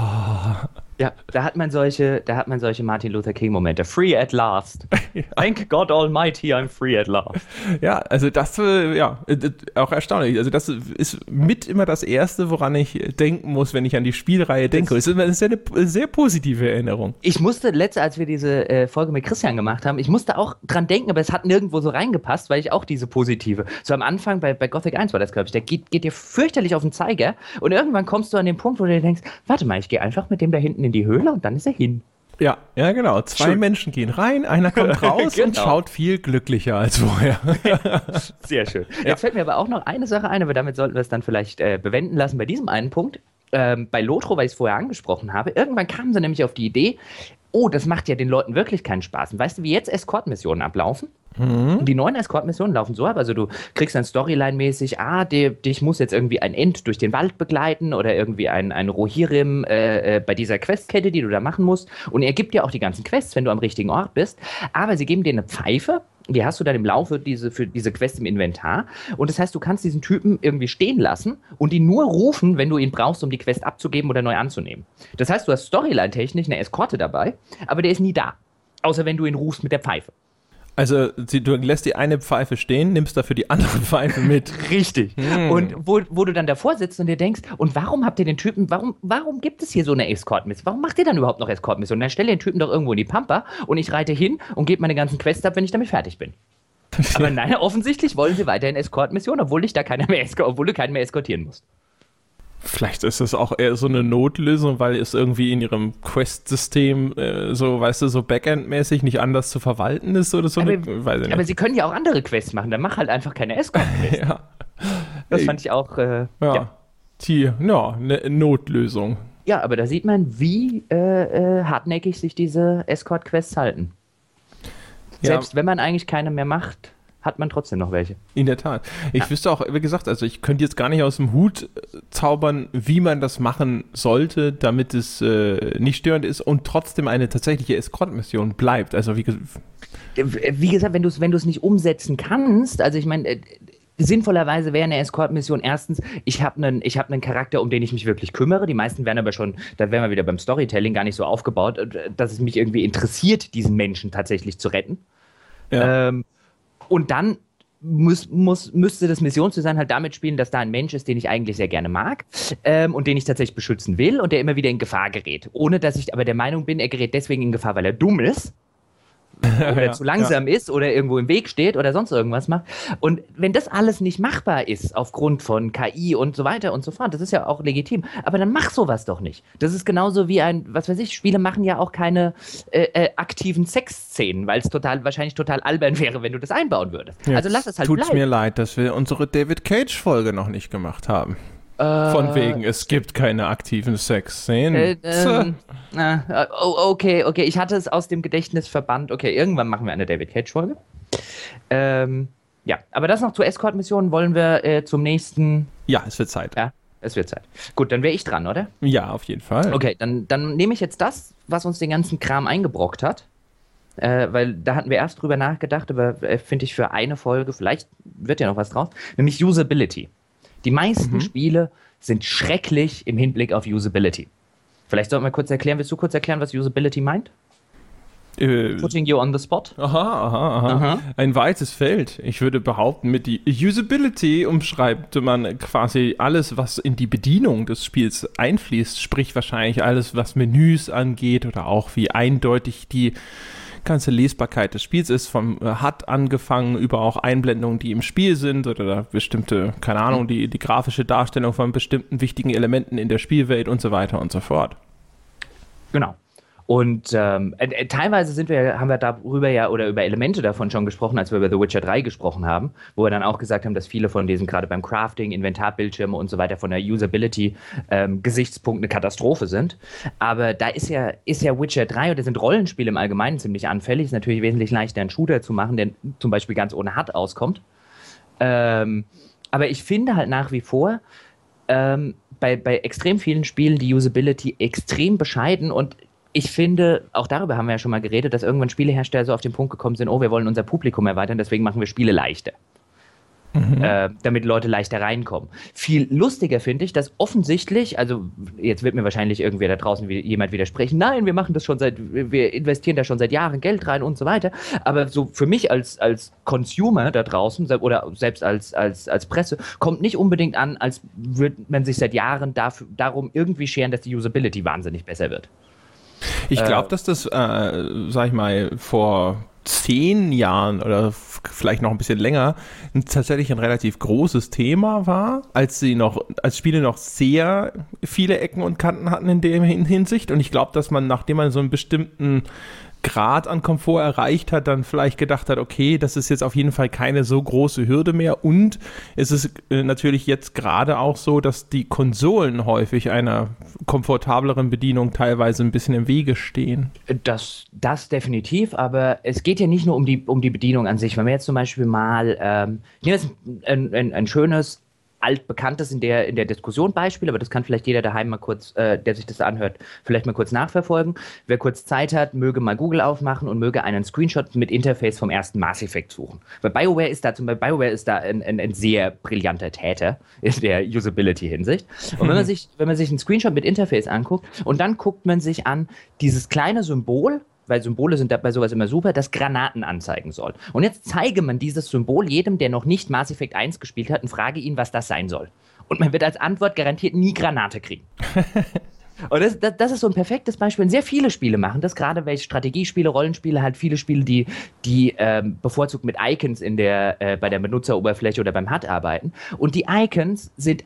Ja, da hat man solche, da hat man solche Martin Luther King Momente. Free at last. ja. Thank God Almighty, I'm free at last. Ja, also das, äh, ja, äh, auch erstaunlich. Also das ist mit immer das Erste, woran ich denken muss, wenn ich an die Spielreihe denke. Das, das ist eine sehr positive Erinnerung. Ich musste letzte, als wir diese äh, Folge mit Christian gemacht haben, ich musste auch dran denken, aber es hat nirgendwo so reingepasst, weil ich auch diese positive. So am Anfang bei, bei Gothic 1 war das, glaube ich, der geht, geht dir fürchterlich auf den Zeiger und irgendwann kommst du an den Punkt, wo du dir denkst, warte mal, ich gehe einfach mit dem da hinten in die Höhle und dann ist er hin. Ja, ja, genau. Zwei Schön. Menschen gehen rein, einer kommt raus genau. und schaut viel glücklicher als vorher. Sehr schön. Ja. Jetzt fällt mir aber auch noch eine Sache ein, aber damit sollten wir es dann vielleicht äh, bewenden lassen bei diesem einen Punkt. Ähm, bei Lotro, weil ich es vorher angesprochen habe, irgendwann kamen sie nämlich auf die Idee, oh, das macht ja den Leuten wirklich keinen Spaß. Und weißt du, wie jetzt Escort-Missionen ablaufen? Mhm. Die neuen Escort-Missionen laufen so ab, also du kriegst dann Storyline-mäßig, ah, dich muss jetzt irgendwie ein End durch den Wald begleiten oder irgendwie ein, ein Rohirrim äh, äh, bei dieser Questkette, die du da machen musst. Und er gibt dir auch die ganzen Quests, wenn du am richtigen Ort bist. Aber sie geben dir eine Pfeife die hast du dann im Laufe diese, für diese Quest im Inventar. Und das heißt, du kannst diesen Typen irgendwie stehen lassen und ihn nur rufen, wenn du ihn brauchst, um die Quest abzugeben oder neu anzunehmen. Das heißt, du hast Storyline-technisch eine Eskorte dabei, aber der ist nie da. Außer wenn du ihn rufst mit der Pfeife. Also du lässt die eine Pfeife stehen, nimmst dafür die andere Pfeife mit. Richtig. Hm. Und wo, wo du dann davor sitzt und dir denkst, und warum habt ihr den Typen, warum, warum gibt es hier so eine Escort-Mission? Warum macht ihr dann überhaupt noch Escort-Mission? Dann stell den Typen doch irgendwo in die Pampa und ich reite hin und gebe meine ganzen Quests ab, wenn ich damit fertig bin. Aber nein, offensichtlich wollen sie weiterhin Escort-Mission, obwohl ich da keiner mehr obwohl du keinen mehr eskortieren musst. Vielleicht ist es auch eher so eine Notlösung, weil es irgendwie in ihrem Quest-System äh, so, weißt du, so Backend-mäßig nicht anders zu verwalten ist oder so. Aber, eine, aber sie können ja auch andere Quests machen, dann mach halt einfach keine Escort-Quests. ja. Das fand ich auch. Äh, ja. ja. Die, ja, eine Notlösung. Ja, aber da sieht man, wie äh, äh hartnäckig sich diese Escort-Quests halten. Selbst ja. wenn man eigentlich keine mehr macht, hat man trotzdem noch welche. In der Tat. Ich ja. wüsste auch, wie gesagt, also ich könnte jetzt gar nicht aus dem Hut äh, zaubern, wie man das machen sollte, damit es äh, nicht störend ist und trotzdem eine tatsächliche Escort-Mission bleibt. Also wie, äh, wie gesagt, wenn du es wenn nicht umsetzen kannst, also ich meine, äh, sinnvollerweise wäre eine Escort-Mission erstens, ich habe einen hab Charakter, um den ich mich wirklich kümmere. Die meisten werden aber schon, da wären wir wieder beim Storytelling, gar nicht so aufgebaut, äh, dass es mich irgendwie interessiert, diesen Menschen tatsächlich zu retten. Ja. Ähm, und dann muss, muss, müsste das Missionsdesign halt damit spielen, dass da ein Mensch ist, den ich eigentlich sehr gerne mag ähm, und den ich tatsächlich beschützen will und der immer wieder in Gefahr gerät. Ohne dass ich aber der Meinung bin, er gerät deswegen in Gefahr, weil er dumm ist oder ja, zu langsam ja. ist oder irgendwo im Weg steht oder sonst irgendwas macht. Und wenn das alles nicht machbar ist aufgrund von KI und so weiter und so fort, das ist ja auch legitim, aber dann mach sowas doch nicht. Das ist genauso wie ein, was weiß ich, Spiele machen ja auch keine äh, äh, aktiven Sexszenen, weil es total wahrscheinlich total albern wäre, wenn du das einbauen würdest. Jetzt also lass es halt Tut's bleiben. mir leid, dass wir unsere David Cage Folge noch nicht gemacht haben. Von äh, wegen, es gibt keine aktiven Sexszenen. Äh, ähm, äh, oh, okay, okay, ich hatte es aus dem Gedächtnis verbannt. Okay, irgendwann machen wir eine David Cage-Folge. Ähm, ja, aber das noch zur Escort-Mission wollen wir äh, zum nächsten. Ja, es wird Zeit. Ja, es wird Zeit. Gut, dann wäre ich dran, oder? Ja, auf jeden Fall. Okay, dann, dann nehme ich jetzt das, was uns den ganzen Kram eingebrockt hat. Äh, weil da hatten wir erst drüber nachgedacht, aber äh, finde ich für eine Folge, vielleicht wird ja noch was draus, nämlich Usability. Die meisten mhm. Spiele sind schrecklich im Hinblick auf Usability. Vielleicht sollten wir kurz erklären, willst du kurz erklären, was Usability meint? Äh, Putting you on the spot. Aha, aha, aha, aha. Ein weites Feld. Ich würde behaupten, mit die Usability umschreibt man quasi alles, was in die Bedienung des Spiels einfließt, sprich wahrscheinlich alles, was Menüs angeht oder auch wie eindeutig die ganze Lesbarkeit des Spiels ist, vom HUD äh, angefangen über auch Einblendungen, die im Spiel sind oder bestimmte, keine Ahnung, die, die grafische Darstellung von bestimmten wichtigen Elementen in der Spielwelt und so weiter und so fort. Genau. Und ähm, äh, teilweise sind wir, haben wir darüber ja oder über Elemente davon schon gesprochen, als wir über The Witcher 3 gesprochen haben, wo wir dann auch gesagt haben, dass viele von diesen gerade beim Crafting, Inventarbildschirme und so weiter von der Usability-Gesichtspunkt ähm, eine Katastrophe sind. Aber da ist ja, ist ja Witcher 3 oder sind Rollenspiele im Allgemeinen ziemlich anfällig. Ist natürlich wesentlich leichter, einen Shooter zu machen, der zum Beispiel ganz ohne HUD auskommt. Ähm, aber ich finde halt nach wie vor, ähm, bei, bei extrem vielen Spielen die Usability extrem bescheiden und ich finde, auch darüber haben wir ja schon mal geredet, dass irgendwann Spielehersteller so auf den Punkt gekommen sind, oh, wir wollen unser Publikum erweitern, deswegen machen wir Spiele leichter. Mhm. Äh, damit Leute leichter reinkommen. Viel lustiger finde ich, dass offensichtlich, also jetzt wird mir wahrscheinlich irgendwer da draußen jemand widersprechen, nein, wir machen das schon seit, wir investieren da schon seit Jahren Geld rein und so weiter. Aber so für mich als, als Consumer da draußen oder selbst als, als, als Presse kommt nicht unbedingt an, als würde man sich seit Jahren dafür, darum irgendwie scheren, dass die Usability wahnsinnig besser wird. Ich glaube, äh, dass das, äh, sag ich mal, vor zehn Jahren oder vielleicht noch ein bisschen länger tatsächlich ein relativ großes Thema war, als sie noch, als Spiele noch sehr viele Ecken und Kanten hatten in der Hinsicht. Und ich glaube, dass man, nachdem man so einen bestimmten Grad an Komfort erreicht hat, dann vielleicht gedacht hat, okay, das ist jetzt auf jeden Fall keine so große Hürde mehr. Und es ist äh, natürlich jetzt gerade auch so, dass die Konsolen häufig einer komfortableren Bedienung teilweise ein bisschen im Wege stehen. Das, das definitiv, aber es geht ja nicht nur um die, um die Bedienung an sich. Wenn wir jetzt zum Beispiel mal, ähm, hier ist ein, ein, ein schönes altbekanntes in der, in der Diskussion Beispiel, aber das kann vielleicht jeder daheim mal kurz, äh, der sich das anhört, vielleicht mal kurz nachverfolgen. Wer kurz Zeit hat, möge mal Google aufmachen und möge einen Screenshot mit Interface vom ersten Mass Effect suchen. Weil BioWare ist da, zum Beispiel BioWare ist da ein, ein, ein sehr brillanter Täter in der Usability-Hinsicht. Und wenn man sich, wenn man sich einen Screenshot mit Interface anguckt und dann guckt man sich an dieses kleine Symbol, weil Symbole sind bei sowas immer super, das Granaten anzeigen soll. Und jetzt zeige man dieses Symbol jedem, der noch nicht Mass Effect 1 gespielt hat und frage ihn, was das sein soll. Und man wird als Antwort garantiert nie Granate kriegen. Und das, das, das, ist so ein perfektes Beispiel. sehr viele Spiele machen das, gerade welche Strategiespiele, Rollenspiele, halt viele Spiele, die, die ähm, bevorzugt mit Icons in der, äh, bei der Benutzeroberfläche oder beim HUD arbeiten. Und die Icons sind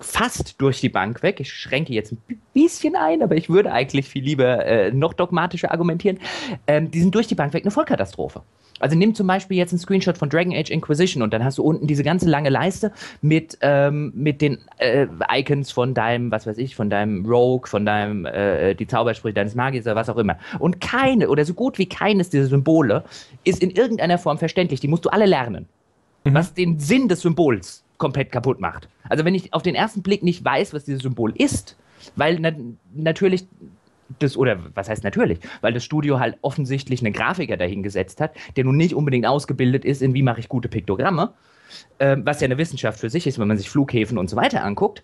fast durch die Bank weg. Ich schränke jetzt ein bisschen ein, aber ich würde eigentlich viel lieber äh, noch dogmatischer argumentieren. Ähm, die sind durch die Bank weg eine Vollkatastrophe. Also nimm zum Beispiel jetzt einen Screenshot von Dragon Age Inquisition und dann hast du unten diese ganze lange Leiste mit, ähm, mit den äh, Icons von deinem, was weiß ich, von deinem Rogue, von deinem, äh, die Zaubersprüche deines Magiers oder was auch immer. Und keine oder so gut wie keines dieser Symbole ist in irgendeiner Form verständlich. Die musst du alle lernen. Mhm. Was den Sinn des Symbols komplett kaputt macht. Also wenn ich auf den ersten Blick nicht weiß, was dieses Symbol ist, weil na natürlich das, oder was heißt natürlich, weil das Studio halt offensichtlich einen Grafiker dahingesetzt hat, der nun nicht unbedingt ausgebildet ist, in wie mache ich gute Piktogramme, äh, was ja eine Wissenschaft für sich ist, wenn man sich Flughäfen und so weiter anguckt.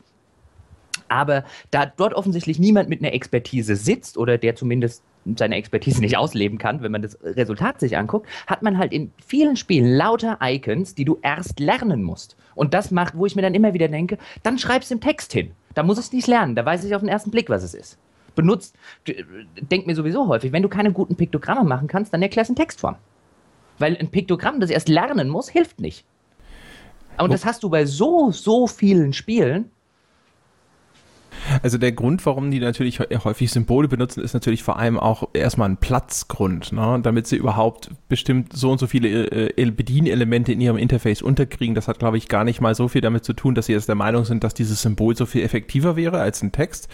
Aber da dort offensichtlich niemand mit einer Expertise sitzt oder der zumindest seine Expertise nicht ausleben kann, wenn man das Resultat sich anguckt, hat man halt in vielen Spielen lauter Icons, die du erst lernen musst. Und das macht, wo ich mir dann immer wieder denke, dann schreib's im Text hin. Da muss es nicht lernen, da weiß ich auf den ersten Blick, was es ist. Benutzt, denk mir sowieso häufig, wenn du keine guten Piktogramme machen kannst, dann erklärst du in Textform. Weil ein Piktogramm, das erst lernen muss, hilft nicht. Und das hast du bei so, so vielen Spielen, also der Grund, warum die natürlich häufig Symbole benutzen, ist natürlich vor allem auch erstmal ein Platzgrund, ne? damit sie überhaupt bestimmt so und so viele äh, Bedienelemente in ihrem Interface unterkriegen. Das hat, glaube ich, gar nicht mal so viel damit zu tun, dass sie jetzt der Meinung sind, dass dieses Symbol so viel effektiver wäre als ein Text,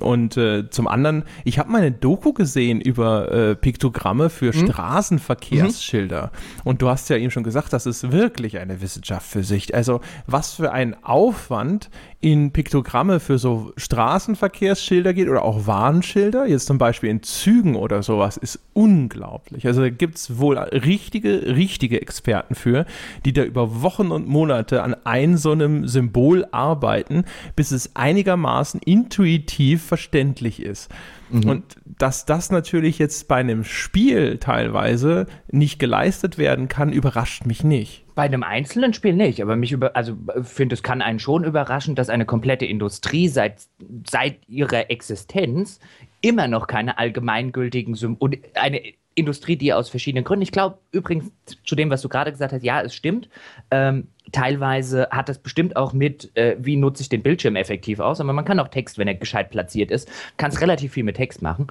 und äh, zum anderen, ich habe mal eine Doku gesehen über äh, Piktogramme für mhm. Straßenverkehrsschilder. Mhm. Und du hast ja eben schon gesagt, das ist wirklich eine Wissenschaft für sich. Also was für ein Aufwand in Piktogramme für so Straßenverkehrsschilder geht oder auch Warnschilder, jetzt zum Beispiel in Zügen oder sowas, ist unglaublich. Also da gibt es wohl richtige, richtige Experten für, die da über Wochen und Monate an einem so einem Symbol arbeiten, bis es einigermaßen intuitiv verständlich ist. Mhm. Und dass das natürlich jetzt bei einem Spiel teilweise nicht geleistet werden kann, überrascht mich nicht. Bei einem einzelnen Spiel nicht, aber mich über, also finde, es kann einen schon überraschen, dass eine komplette Industrie seit, seit ihrer Existenz immer noch keine allgemeingültigen Symbole, eine Industrie, die aus verschiedenen Gründen. Ich glaube übrigens zu dem, was du gerade gesagt hast, ja, es stimmt. Ähm, teilweise hat das bestimmt auch mit, äh, wie nutze ich den Bildschirm effektiv aus. Aber man kann auch Text, wenn er gescheit platziert ist, kann es relativ viel mit Text machen.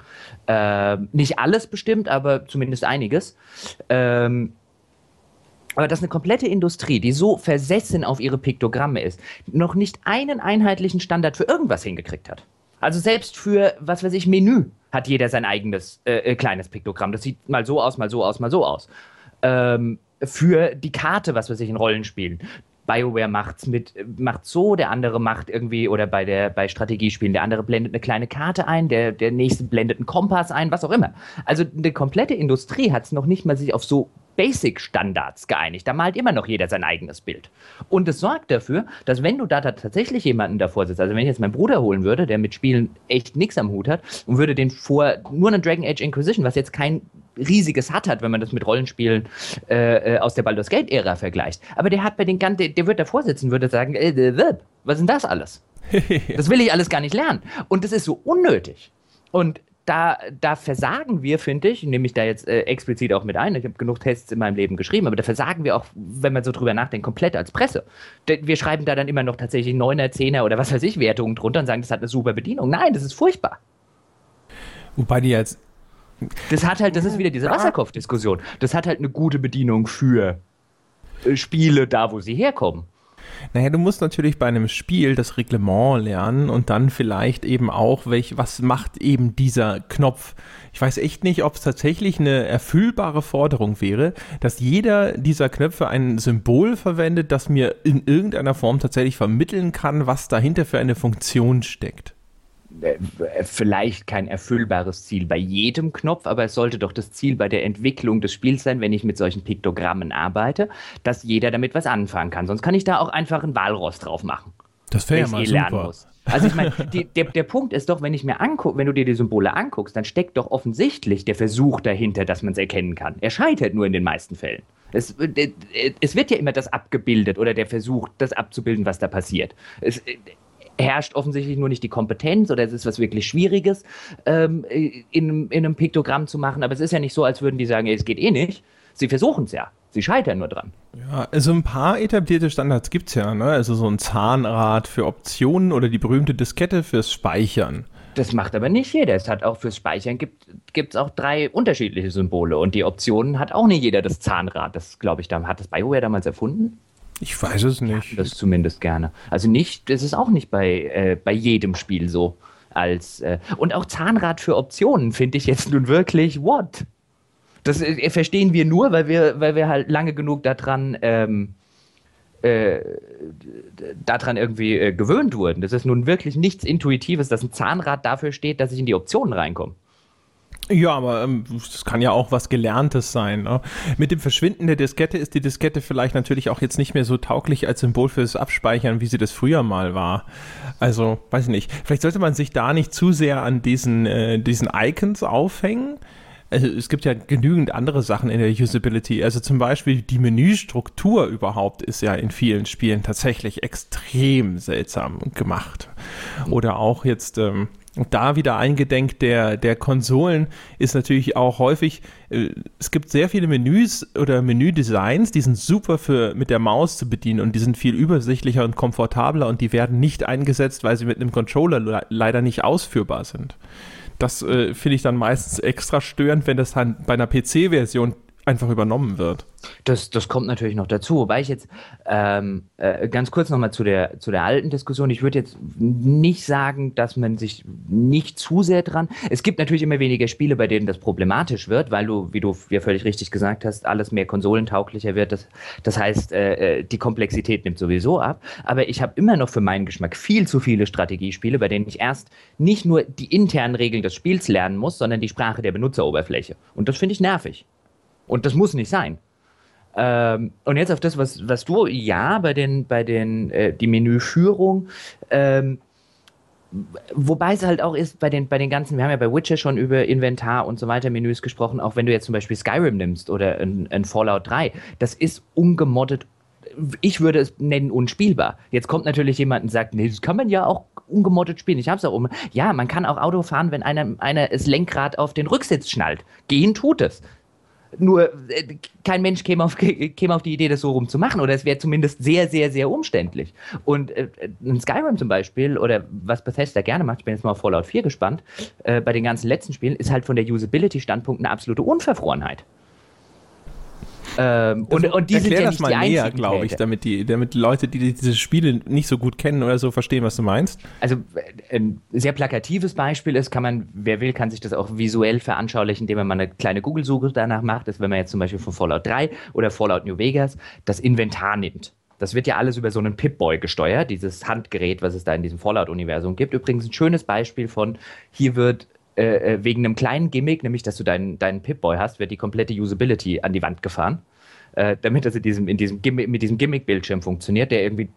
Ähm, nicht alles bestimmt, aber zumindest einiges. Ähm, aber dass eine komplette Industrie, die so versessen auf ihre Piktogramme ist, noch nicht einen einheitlichen Standard für irgendwas hingekriegt hat. Also selbst für, was weiß ich, Menü hat jeder sein eigenes äh, äh, kleines Piktogramm. Das sieht mal so aus, mal so aus, mal so aus. Ähm, für die Karte, was weiß ich, in Rollenspielen. BioWare macht's mit, macht so, der andere macht irgendwie, oder bei der, bei Strategiespielen, der andere blendet eine kleine Karte ein, der, der nächste blendet einen Kompass ein, was auch immer. Also eine komplette Industrie hat es noch nicht mal sich auf so Basic-Standards geeinigt. Da malt immer noch jeder sein eigenes Bild. Und es sorgt dafür, dass wenn du da tatsächlich jemanden davor sitzt, also wenn ich jetzt meinen Bruder holen würde, der mit Spielen echt nichts am Hut hat und würde den vor nur einen Dragon Age Inquisition, was jetzt kein riesiges Hat hat, wenn man das mit Rollenspielen äh, äh aus der Baldur's Gate-Ära vergleicht. Aber der hat bei den ganzen, der, der wird davor sitzen, würde sagen, äh, äh, was ist denn das alles? das will ich alles gar nicht lernen. Und das ist so unnötig. Und da, da versagen wir, finde ich, nehme ich da jetzt äh, explizit auch mit ein, ich habe genug Tests in meinem Leben geschrieben, aber da versagen wir auch, wenn man so drüber nachdenkt, komplett als Presse. Wir schreiben da dann immer noch tatsächlich 9er, 10er oder was weiß ich Wertungen drunter und sagen, das hat eine super Bedienung. Nein, das ist furchtbar. Wobei die jetzt. Das hat halt, das ist wieder diese Wasserkopf-Diskussion. Das hat halt eine gute Bedienung für äh, Spiele da, wo sie herkommen. Naja, du musst natürlich bei einem Spiel das Reglement lernen und dann vielleicht eben auch, welch, was macht eben dieser Knopf. Ich weiß echt nicht, ob es tatsächlich eine erfüllbare Forderung wäre, dass jeder dieser Knöpfe ein Symbol verwendet, das mir in irgendeiner Form tatsächlich vermitteln kann, was dahinter für eine Funktion steckt. Äh, vielleicht kein erfüllbares Ziel bei jedem Knopf, aber es sollte doch das Ziel bei der Entwicklung des Spiels sein, wenn ich mit solchen Piktogrammen arbeite, dass jeder damit was anfangen kann. Sonst kann ich da auch einfach ein Walross drauf machen. Das wäre ja mal eh super. Muss. Also ich meine, der, der Punkt ist doch, wenn ich mir angucke, wenn du dir die Symbole anguckst, dann steckt doch offensichtlich der Versuch dahinter, dass man es erkennen kann. Er scheitert nur in den meisten Fällen. Es, äh, es, wird ja immer das abgebildet oder der Versuch, das abzubilden, was da passiert. Es, äh, herrscht offensichtlich nur nicht die Kompetenz oder es ist was wirklich Schwieriges, ähm, in, in einem Piktogramm zu machen. Aber es ist ja nicht so, als würden die sagen, es geht eh nicht. Sie versuchen es ja. Sie scheitern nur dran. Ja, also ein paar etablierte Standards gibt es ja, ne? Also so ein Zahnrad für Optionen oder die berühmte Diskette fürs Speichern. Das macht aber nicht jeder. Es hat auch fürs Speichern gibt es auch drei unterschiedliche Symbole und die Optionen hat auch nicht jeder das Zahnrad. Das glaube ich, da hat das BioWare damals erfunden. Ich weiß es nicht. Das zumindest gerne. Also nicht, das ist auch nicht bei, äh, bei jedem Spiel so. Als, äh, und auch Zahnrad für Optionen finde ich jetzt nun wirklich what? Das äh, verstehen wir nur, weil wir, weil wir halt lange genug daran, ähm, äh, daran irgendwie äh, gewöhnt wurden. Das ist nun wirklich nichts Intuitives, dass ein Zahnrad dafür steht, dass ich in die Optionen reinkomme. Ja, aber ähm, das kann ja auch was Gelerntes sein. Ne? Mit dem Verschwinden der Diskette ist die Diskette vielleicht natürlich auch jetzt nicht mehr so tauglich als Symbol fürs Abspeichern, wie sie das früher mal war. Also, weiß ich nicht. Vielleicht sollte man sich da nicht zu sehr an diesen, äh, diesen Icons aufhängen. Also es gibt ja genügend andere Sachen in der Usability. Also zum Beispiel die Menüstruktur überhaupt ist ja in vielen Spielen tatsächlich extrem seltsam gemacht. Oder auch jetzt ähm, und da wieder eingedenk der, der Konsolen ist natürlich auch häufig, äh, es gibt sehr viele Menüs oder Menüdesigns, die sind super für mit der Maus zu bedienen und die sind viel übersichtlicher und komfortabler und die werden nicht eingesetzt, weil sie mit einem Controller le leider nicht ausführbar sind. Das äh, finde ich dann meistens extra störend, wenn das dann bei einer PC-Version einfach übernommen wird. Das, das kommt natürlich noch dazu, wobei ich jetzt ähm, äh, ganz kurz nochmal zu der, zu der alten Diskussion, ich würde jetzt nicht sagen, dass man sich nicht zu sehr dran. Es gibt natürlich immer weniger Spiele, bei denen das problematisch wird, weil du, wie du ja völlig richtig gesagt hast, alles mehr konsolentauglicher wird. Das, das heißt, äh, äh die Komplexität nimmt sowieso ab. Aber ich habe immer noch für meinen Geschmack viel zu viele Strategiespiele, bei denen ich erst nicht nur die internen Regeln des Spiels lernen muss, sondern die Sprache der Benutzeroberfläche. Und das finde ich nervig. Und das muss nicht sein. Ähm, und jetzt auf das, was, was du, ja, bei den, bei den, äh, die Menüführung, ähm, wobei es halt auch ist, bei den, bei den ganzen, wir haben ja bei Witcher schon über Inventar und so weiter Menüs gesprochen, auch wenn du jetzt zum Beispiel Skyrim nimmst oder ein, ein Fallout 3, das ist ungemoddet ich würde es nennen unspielbar. Jetzt kommt natürlich jemand und sagt, nee, das kann man ja auch ungemoddet spielen. Ich habe es auch um. Ja, man kann auch Auto fahren, wenn einer, einer das Lenkrad auf den Rücksitz schnallt. Gehen tut es. Nur äh, kein Mensch käme auf, käme auf die Idee, das so rum zu machen. Oder es wäre zumindest sehr, sehr, sehr umständlich. Und äh, ein Skyrim zum Beispiel, oder was Bethesda gerne macht, ich bin jetzt mal auf Fallout 4 gespannt, äh, bei den ganzen letzten Spielen, ist halt von der Usability-Standpunkt eine absolute Unverfrorenheit. Ähm, und, und die sind ja das mal näher, glaube ich, damit die, damit Leute, die diese Spiele nicht so gut kennen oder so, verstehen, was du meinst. Also ein sehr plakatives Beispiel ist, kann man, wer will, kann sich das auch visuell veranschaulichen, indem man mal eine kleine Google-Suche danach macht, ist, wenn man jetzt zum Beispiel von Fallout 3 oder Fallout New Vegas das Inventar nimmt. Das wird ja alles über so einen Pip-Boy gesteuert, dieses Handgerät, was es da in diesem Fallout-Universum gibt. Übrigens ein schönes Beispiel von, hier wird äh, äh, wegen einem kleinen Gimmick, nämlich dass du deinen, deinen Pip-Boy hast, wird die komplette Usability an die Wand gefahren. Äh, damit das in diesem, in diesem Gimmick, mit diesem Gimmick-Bildschirm funktioniert, der irgendwie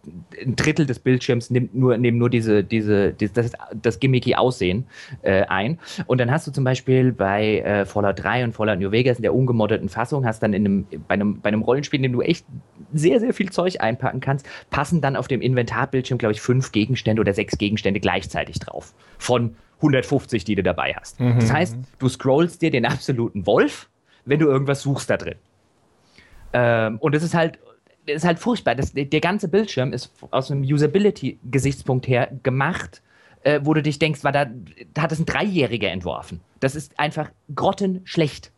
ein Drittel des Bildschirms nimmt nur, nimmt nur diese, diese, diese das, das gimmicky Aussehen äh, ein. Und dann hast du zum Beispiel bei äh, Fallout 3 und Fallout New Vegas in der ungemoddeten Fassung, hast dann in einem, bei, einem, bei einem Rollenspiel, in dem du echt sehr, sehr viel Zeug einpacken kannst, passen dann auf dem Inventarbildschirm, glaube ich, fünf Gegenstände oder sechs Gegenstände gleichzeitig drauf. Von 150, die du dabei hast. Mhm. Das heißt, du scrollst dir den absoluten Wolf, wenn du irgendwas suchst da drin. Ähm, und es ist halt, ist halt furchtbar. Das, der ganze Bildschirm ist aus einem Usability-Gesichtspunkt her gemacht, äh, wo du dich denkst, war da, da hat es ein Dreijähriger entworfen. Das ist einfach grottenschlecht.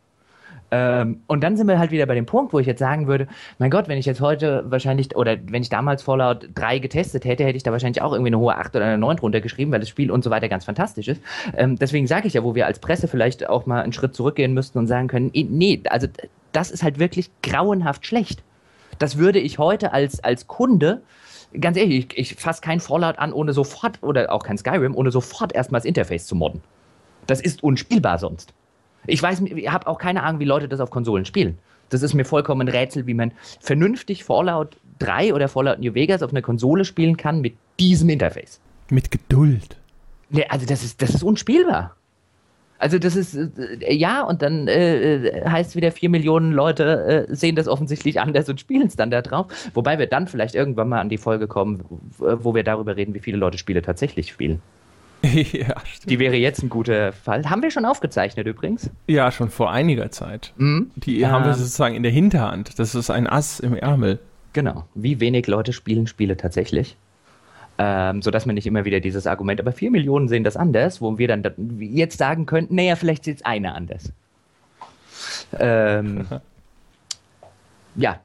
Ähm, und dann sind wir halt wieder bei dem Punkt, wo ich jetzt sagen würde, mein Gott, wenn ich jetzt heute wahrscheinlich, oder wenn ich damals Fallout 3 getestet hätte, hätte ich da wahrscheinlich auch irgendwie eine hohe 8 oder eine 9 drunter geschrieben, weil das Spiel und so weiter ganz fantastisch ist. Ähm, deswegen sage ich ja, wo wir als Presse vielleicht auch mal einen Schritt zurückgehen müssten und sagen können, nee, also das ist halt wirklich grauenhaft schlecht. Das würde ich heute als, als Kunde ganz ehrlich, ich, ich fasse kein Fallout an, ohne sofort, oder auch kein Skyrim, ohne sofort erstmal das Interface zu modden. Das ist unspielbar sonst. Ich weiß, ich habe auch keine Ahnung, wie Leute das auf Konsolen spielen. Das ist mir vollkommen ein Rätsel, wie man vernünftig Fallout 3 oder Fallout New Vegas auf einer Konsole spielen kann mit diesem Interface. Mit Geduld. Ja, also das ist, das ist unspielbar. Also das ist, äh, ja, und dann äh, äh heißt wieder, vier Millionen Leute äh, sehen das offensichtlich anders und spielen es dann da drauf. Wobei wir dann vielleicht irgendwann mal an die Folge kommen, wo wir darüber reden, wie viele Leute Spiele tatsächlich spielen. ja, stimmt. Die wäre jetzt ein guter Fall. Haben wir schon aufgezeichnet übrigens? Ja, schon vor einiger Zeit. Mhm. Die haben wir sozusagen in der Hinterhand. Das ist ein Ass im Ärmel. Genau. Wie wenig Leute spielen Spiele tatsächlich? Ähm, sodass man nicht immer wieder dieses Argument, aber vier Millionen sehen das anders, wo wir dann jetzt sagen könnten, naja, vielleicht sieht es einer anders. Ähm, ja,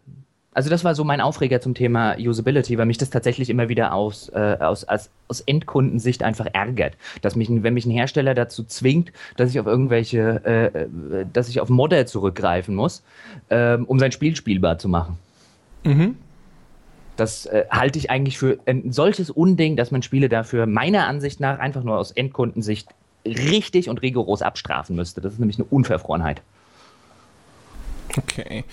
also das war so mein Aufreger zum Thema Usability, weil mich das tatsächlich immer wieder aus, äh, aus, aus, aus Endkundensicht einfach ärgert. Dass mich, wenn mich ein Hersteller dazu zwingt, dass ich auf irgendwelche, äh, äh dass ich auf Modder zurückgreifen muss, äh, um sein Spiel spielbar zu machen. Mhm. Das äh, halte ich eigentlich für ein solches Unding, dass man Spiele dafür meiner Ansicht nach einfach nur aus Endkundensicht richtig und rigoros abstrafen müsste. Das ist nämlich eine Unverfrorenheit. Okay.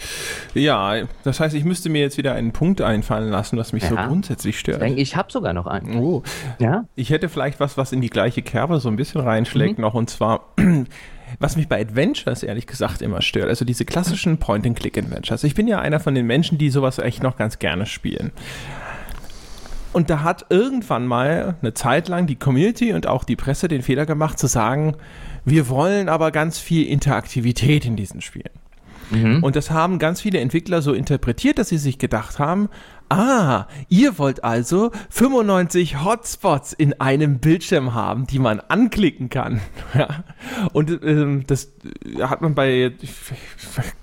Ja, das heißt, ich müsste mir jetzt wieder einen Punkt einfallen lassen, was mich ja. so grundsätzlich stört. Ich habe sogar noch einen. Oh. Ja? Ich hätte vielleicht was, was in die gleiche Kerbe so ein bisschen reinschlägt mhm. noch, und zwar, was mich bei Adventures ehrlich gesagt immer stört. Also diese klassischen Point-and-Click-Adventures. Ich bin ja einer von den Menschen, die sowas echt noch ganz gerne spielen. Und da hat irgendwann mal eine Zeit lang die Community und auch die Presse den Fehler gemacht, zu sagen, wir wollen aber ganz viel Interaktivität in diesen Spielen. Mhm. Und das haben ganz viele Entwickler so interpretiert, dass sie sich gedacht haben, ah, ihr wollt also 95 Hotspots in einem Bildschirm haben, die man anklicken kann. Und ähm, das hat man bei,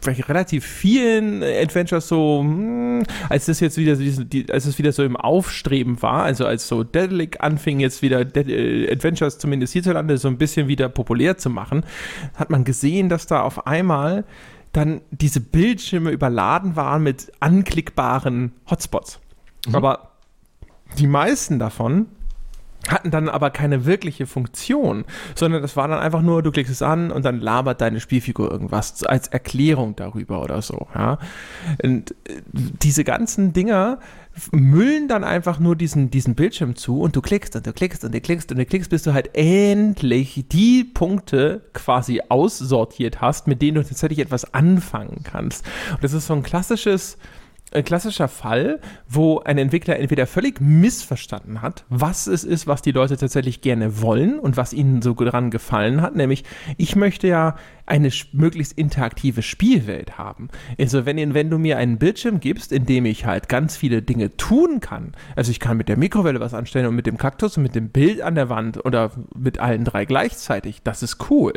relativ vielen Adventures so, hm, als das jetzt wieder, als es wieder so im Aufstreben war, also als so Dedalic anfing jetzt wieder äh, Adventures zumindest hierzulande so ein bisschen wieder populär zu machen, hat man gesehen, dass da auf einmal dann diese Bildschirme überladen waren mit anklickbaren Hotspots. Mhm. Aber die meisten davon hatten dann aber keine wirkliche Funktion, sondern das war dann einfach nur, du klickst es an und dann labert deine Spielfigur irgendwas als Erklärung darüber oder so. Ja? Und äh, diese ganzen Dinger müllen dann einfach nur diesen, diesen Bildschirm zu und du klickst und du klickst und du klickst und du klickst, bis du halt endlich die Punkte quasi aussortiert hast, mit denen du tatsächlich etwas anfangen kannst. Und das ist so ein klassisches ein klassischer Fall, wo ein Entwickler entweder völlig missverstanden hat, was es ist, was die Leute tatsächlich gerne wollen und was ihnen so daran gefallen hat. Nämlich, ich möchte ja eine möglichst interaktive Spielwelt haben. Also wenn, wenn du mir einen Bildschirm gibst, in dem ich halt ganz viele Dinge tun kann, also ich kann mit der Mikrowelle was anstellen und mit dem Kaktus und mit dem Bild an der Wand oder mit allen drei gleichzeitig, das ist cool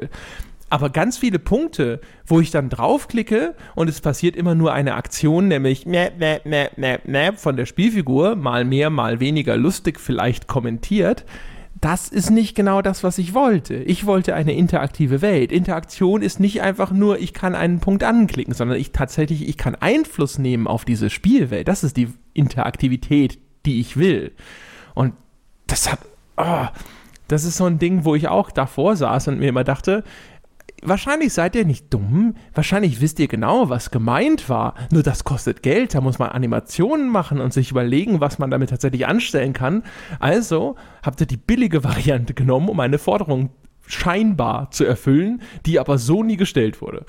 aber ganz viele Punkte, wo ich dann draufklicke und es passiert immer nur eine Aktion, nämlich mäh, mäh, mäh, mäh, mäh von der Spielfigur, mal mehr, mal weniger lustig vielleicht kommentiert. Das ist nicht genau das, was ich wollte. Ich wollte eine interaktive Welt. Interaktion ist nicht einfach nur, ich kann einen Punkt anklicken, sondern ich tatsächlich, ich kann Einfluss nehmen auf diese Spielwelt. Das ist die Interaktivität, die ich will. Und das hat, oh, das ist so ein Ding, wo ich auch davor saß und mir immer dachte, wahrscheinlich seid ihr nicht dumm, wahrscheinlich wisst ihr genau, was gemeint war. Nur das kostet Geld, da muss man Animationen machen und sich überlegen, was man damit tatsächlich anstellen kann. Also habt ihr die billige Variante genommen, um eine Forderung scheinbar zu erfüllen, die aber so nie gestellt wurde.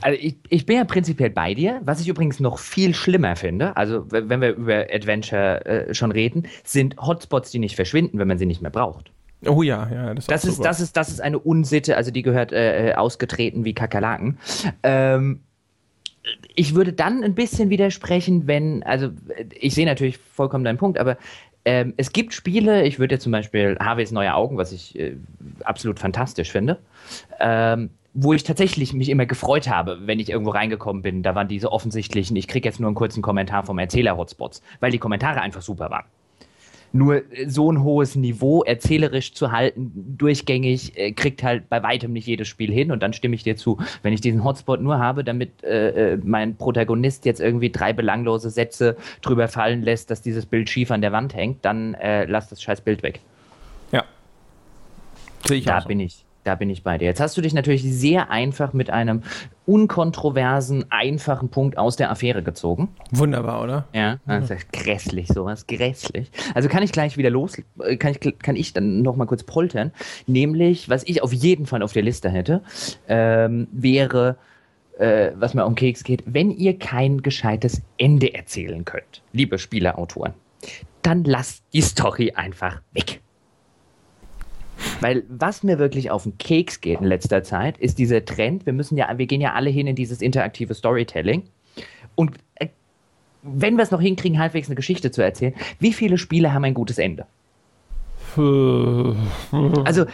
Also ich, ich, bin ja prinzipiell bei dir. Was ich übrigens noch viel schlimmer finde, also wenn wir über Adventure äh, schon reden, sind Hotspots, die nicht verschwinden, wenn man sie nicht mehr braucht. Oh ja, ja, das, das ist, das ist das ist eine Unsitte, also die gehört äh, äh, ausgetreten wie Kakerlaken. Ähm, ich würde dann ein bisschen widersprechen, wenn, also ich sehe natürlich vollkommen deinen Punkt, aber ähm, es gibt Spiele, ich würde jetzt zum Beispiel Harveys Neue Augen, was ich äh, absolut fantastisch finde, ähm, wo ich tatsächlich mich immer gefreut habe, wenn ich irgendwo reingekommen bin. Da waren diese offensichtlichen, ich kriege jetzt nur einen kurzen Kommentar vom Erzähler-Hotspots, weil die Kommentare einfach super waren. Nur so ein hohes Niveau erzählerisch zu halten, durchgängig, äh, kriegt halt bei weitem nicht jedes Spiel hin. Und dann stimme ich dir zu. Wenn ich diesen Hotspot nur habe, damit äh, äh, mein Protagonist jetzt irgendwie drei belanglose Sätze drüber fallen lässt, dass dieses Bild schief an der Wand hängt, dann äh, lass das scheiß Bild weg. Ja. Sehe ich da auch bin so. ich da bin ich bei dir. Jetzt hast du dich natürlich sehr einfach mit einem unkontroversen, einfachen Punkt aus der Affäre gezogen. Wunderbar, oder? Ja, das ist grässlich, sowas, grässlich. Also kann ich gleich wieder los, äh, kann ich, kann ich dann noch mal kurz poltern. Nämlich, was ich auf jeden Fall auf der Liste hätte, ähm, wäre, äh, was mir um Keks geht, wenn ihr kein gescheites Ende erzählen könnt, liebe Spielerautoren, dann lasst die Story einfach weg. Weil was mir wirklich auf den Keks geht in letzter Zeit, ist dieser Trend. Wir müssen ja, wir gehen ja alle hin in dieses interaktive Storytelling. Und äh, wenn wir es noch hinkriegen, halbwegs eine Geschichte zu erzählen, wie viele Spiele haben ein gutes Ende? Also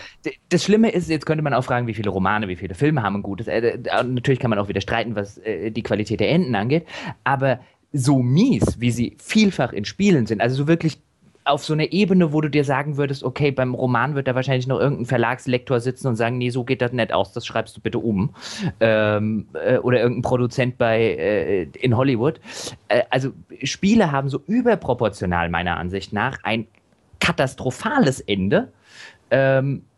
das Schlimme ist, jetzt könnte man auch fragen, wie viele Romane, wie viele Filme haben ein gutes Ende. Äh, natürlich kann man auch wieder streiten, was äh, die Qualität der Enden angeht, aber so mies, wie sie vielfach in Spielen sind, also so wirklich auf so einer Ebene, wo du dir sagen würdest, okay, beim Roman wird da wahrscheinlich noch irgendein Verlagslektor sitzen und sagen, nee, so geht das nicht aus, das schreibst du bitte um. Ähm, äh, oder irgendein Produzent bei äh, in Hollywood. Äh, also Spiele haben so überproportional meiner Ansicht nach ein katastrophales Ende. Ähm, äh,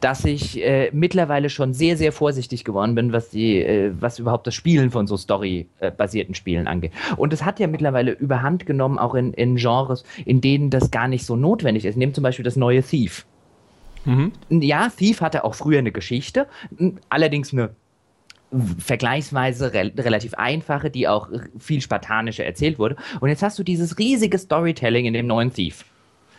dass ich äh, mittlerweile schon sehr, sehr vorsichtig geworden bin, was die, äh, was überhaupt das Spielen von so Story-basierten Spielen angeht. Und es hat ja mittlerweile überhand genommen, auch in, in Genres, in denen das gar nicht so notwendig ist. Nehmen zum Beispiel das neue Thief. Mhm. Ja, Thief hatte auch früher eine Geschichte, allerdings eine vergleichsweise re relativ einfache, die auch viel spartanischer erzählt wurde. Und jetzt hast du dieses riesige Storytelling in dem neuen Thief.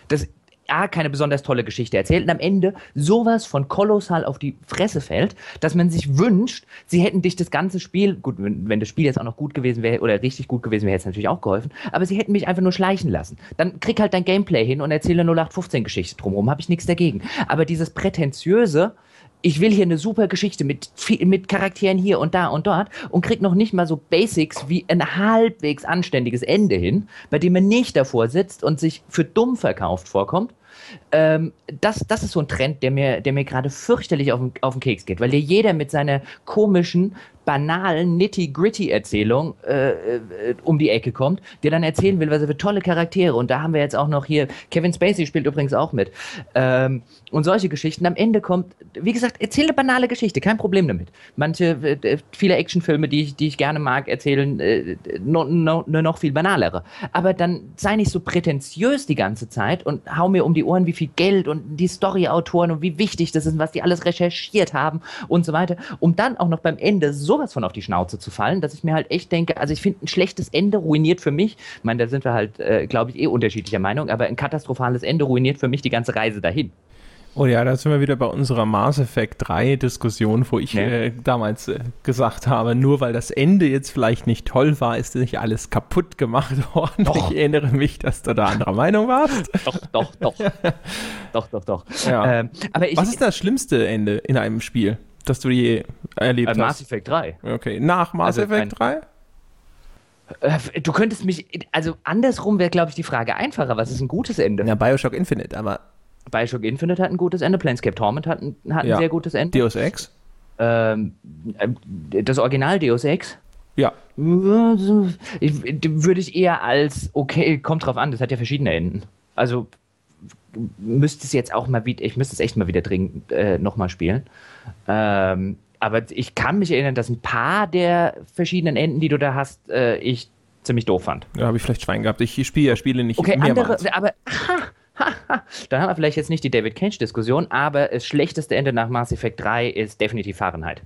Das A, keine besonders tolle Geschichte erzählt und am Ende sowas von kolossal auf die Fresse fällt, dass man sich wünscht, sie hätten dich das ganze Spiel, gut, wenn, das Spiel jetzt auch noch gut gewesen wäre oder richtig gut gewesen wäre, hätte es natürlich auch geholfen, aber sie hätten mich einfach nur schleichen lassen. Dann krieg halt dein Gameplay hin und erzähle 0815 Geschichte drumherum, habe ich nichts dagegen. Aber dieses prätentiöse, ich will hier eine super Geschichte mit, mit Charakteren hier und da und dort und krieg noch nicht mal so Basics wie ein halbwegs anständiges Ende hin, bei dem man nicht davor sitzt und sich für dumm verkauft vorkommt, ähm, das, das ist so ein Trend, der mir, der mir gerade fürchterlich auf den, auf den Keks geht, weil dir jeder mit seiner komischen, banalen, nitty-gritty-Erzählung äh, äh, um die Ecke kommt, der dann erzählen will, was er für tolle Charaktere. Und da haben wir jetzt auch noch hier, Kevin Spacey spielt übrigens auch mit. Ähm, und solche Geschichten. Am Ende kommt, wie gesagt, erzähl eine banale Geschichte, kein Problem damit. Manche, äh, viele Actionfilme, die ich, die ich gerne mag, erzählen äh, no, no, no, noch viel banalere. Aber dann sei nicht so prätentiös die ganze Zeit und hau mir um die Ohren, wie viel Geld und die Storyautoren und wie wichtig das ist, was die alles recherchiert haben und so weiter, um dann auch noch beim Ende sowas von auf die Schnauze zu fallen, dass ich mir halt echt denke, also ich finde ein schlechtes Ende ruiniert für mich, ich meine, da sind wir halt, äh, glaube ich, eh unterschiedlicher Meinung, aber ein katastrophales Ende ruiniert für mich die ganze Reise dahin. Oh ja, da sind wir wieder bei unserer Mass Effect 3 Diskussion, wo ich ja. äh, damals äh, gesagt habe, nur weil das Ende jetzt vielleicht nicht toll war, ist nicht alles kaputt gemacht worden. Doch. Ich erinnere mich, dass du da anderer Meinung warst. Doch, doch, doch. doch, doch, doch. Ja. Ähm, aber ich, Was ist das schlimmste Ende in einem Spiel, das du je erlebt äh, hast? Mass Effect 3. Okay, nach Mass also Effect 3? Äh, du könntest mich, also andersrum wäre, glaube ich, die Frage einfacher. Was ist ein gutes Ende? Ja, Bioshock Infinite, aber Bioshock Infinite hat ein gutes Ende, Planescape Torment hat ein, hat ein ja. sehr gutes Ende. Deus Ex? Ähm, äh, das Original Deus Ex? Ja. Würde ich eher als, okay, kommt drauf an, das hat ja verschiedene Enden. Also müsste es jetzt auch mal wieder, ich müsste es echt mal wieder dringend äh, nochmal spielen. Ähm, aber ich kann mich erinnern, dass ein paar der verschiedenen Enden, die du da hast, äh, ich ziemlich doof fand. Ja, habe ich vielleicht Schwein gehabt. Ich spiele ja Spiele nicht okay, mehrmals. andere, aber aha, Dann haben wir vielleicht jetzt nicht die David Cage-Diskussion, aber das schlechteste Ende nach Mass Effect 3 ist definitiv Fahrenheit.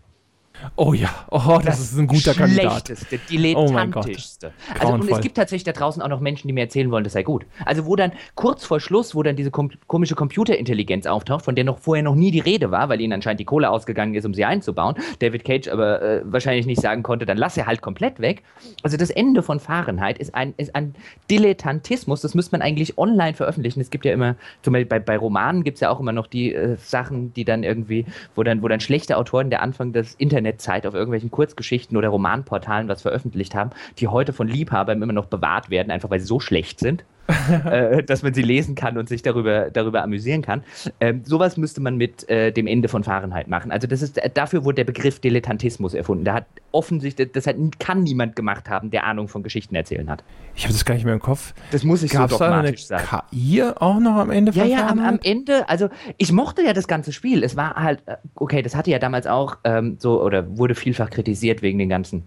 Oh ja, oh, das, das ist ein guter Kandidat. Schlechteste, dilettantischste. Oh also, und es gibt tatsächlich da draußen auch noch Menschen, die mir erzählen wollen, das sei gut. Also, wo dann kurz vor Schluss, wo dann diese kom komische Computerintelligenz auftaucht, von der noch vorher noch nie die Rede war, weil ihnen anscheinend die Kohle ausgegangen ist, um sie einzubauen, David Cage aber äh, wahrscheinlich nicht sagen konnte, dann lass er halt komplett weg. Also, das Ende von Fahrenheit ist ein, ist ein Dilettantismus, das müsste man eigentlich online veröffentlichen. Es gibt ja immer, zum Beispiel bei, bei Romanen gibt es ja auch immer noch die äh, Sachen, die dann irgendwie, wo dann, wo dann schlechte Autoren der Anfang des Internets Internetzeit auf irgendwelchen Kurzgeschichten oder Romanportalen was veröffentlicht haben, die heute von Liebhabern immer noch bewahrt werden, einfach weil sie so schlecht sind. äh, dass man sie lesen kann und sich darüber, darüber amüsieren kann. Ähm, sowas müsste man mit äh, dem Ende von Fahrenheit machen. Also das ist, dafür wurde der Begriff Dilettantismus erfunden. Da hat offensichtlich, das hat, kann niemand gemacht haben, der Ahnung von Geschichten erzählen hat. Ich habe das gar nicht mehr im Kopf. Das muss ich Gab's so dogmatisch da eine sagen. KI auch noch am Ende von Ja, ja, am, am, Ende, also ich mochte ja das ganze Spiel. Es war halt, äh, okay, das hatte ja damals auch ähm, so, oder wurde vielfach kritisiert wegen den ganzen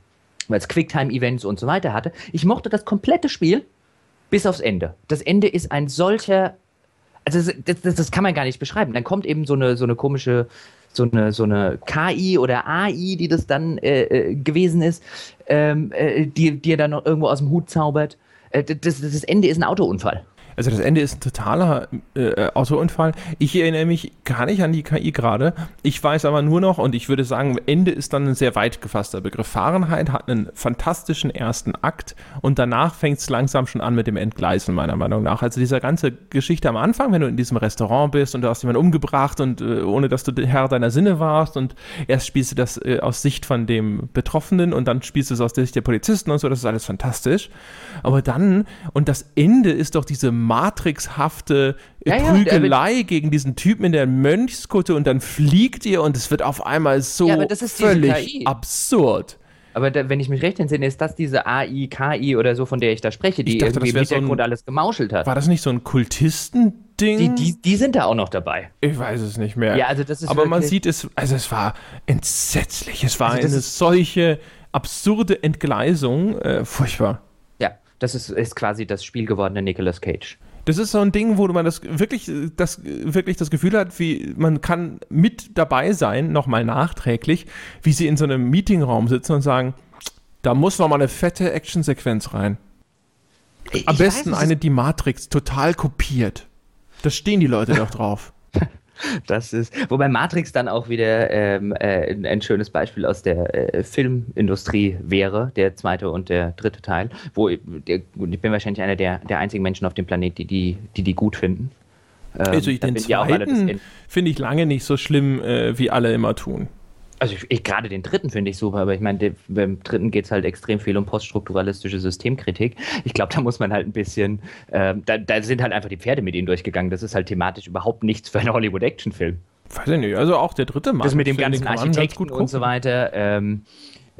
weil es Quicktime-Events und so weiter hatte. Ich mochte das komplette Spiel, bis aufs Ende. Das Ende ist ein solcher, also das, das, das, kann man gar nicht beschreiben. Dann kommt eben so eine, so eine komische, so eine, so eine KI oder AI, die das dann äh, äh, gewesen ist, ähm, äh, die, er dann noch irgendwo aus dem Hut zaubert. Äh, das, das Ende ist ein Autounfall. Also das Ende ist ein totaler äh, Autounfall. Ich erinnere mich gar nicht an die KI gerade. Ich weiß aber nur noch, und ich würde sagen, Ende ist dann ein sehr weit gefasster Begriff. Fahrenheit hat einen fantastischen ersten Akt und danach fängt es langsam schon an mit dem Entgleisen, meiner Meinung nach. Also diese ganze Geschichte am Anfang, wenn du in diesem Restaurant bist und du hast jemanden umgebracht und äh, ohne dass du Herr deiner Sinne warst und erst spielst du das äh, aus Sicht von dem Betroffenen und dann spielst du es aus Sicht der Polizisten und so, das ist alles fantastisch. Aber dann, und das Ende ist doch diese matrixhafte ja, Prügelei ja, gegen diesen Typen in der Mönchskutte und dann fliegt ihr und es wird auf einmal so ja, völlig absurd. Aber da, wenn ich mich recht entsinne, ist das diese AI, KI oder so, von der ich da spreche, die dachte, irgendwie im Hintergrund so alles gemauschelt hat. War das nicht so ein Kultistending? Die, die, die, sind da auch noch dabei. Ich weiß es nicht mehr. Ja, also das ist Aber man sieht es, also es war entsetzlich. Es war also eine solche absurde Entgleisung. Äh, furchtbar. Das ist, ist quasi das Spiel gewordene Nicolas Cage. Das ist so ein Ding, wo man das wirklich, das wirklich das Gefühl hat, wie man kann mit dabei sein, nochmal nachträglich, wie sie in so einem Meetingraum sitzen und sagen, da muss noch mal eine fette Actionsequenz rein. Am ich besten weiß, eine, die Matrix total kopiert. Da stehen die Leute doch drauf. Das ist, wobei Matrix dann auch wieder ähm, äh, ein schönes Beispiel aus der äh, Filmindustrie wäre, der zweite und der dritte Teil, wo ich, der, ich bin wahrscheinlich einer der, der einzigen Menschen auf dem Planet, die die, die, die gut finden. Ähm, also ich den zweiten finde ich lange nicht so schlimm, äh, wie alle immer tun. Also ich, ich, gerade den dritten finde ich super, aber ich meine, beim dritten geht es halt extrem viel um poststrukturalistische Systemkritik. Ich glaube, da muss man halt ein bisschen, äh, da, da, sind halt einfach die Pferde mit ihnen durchgegangen. Das ist halt thematisch überhaupt nichts für einen Hollywood-Action-Film. Weiß ich nicht, also auch der dritte Mann. Das mit dem ganzen Architekten und so weiter. Ähm,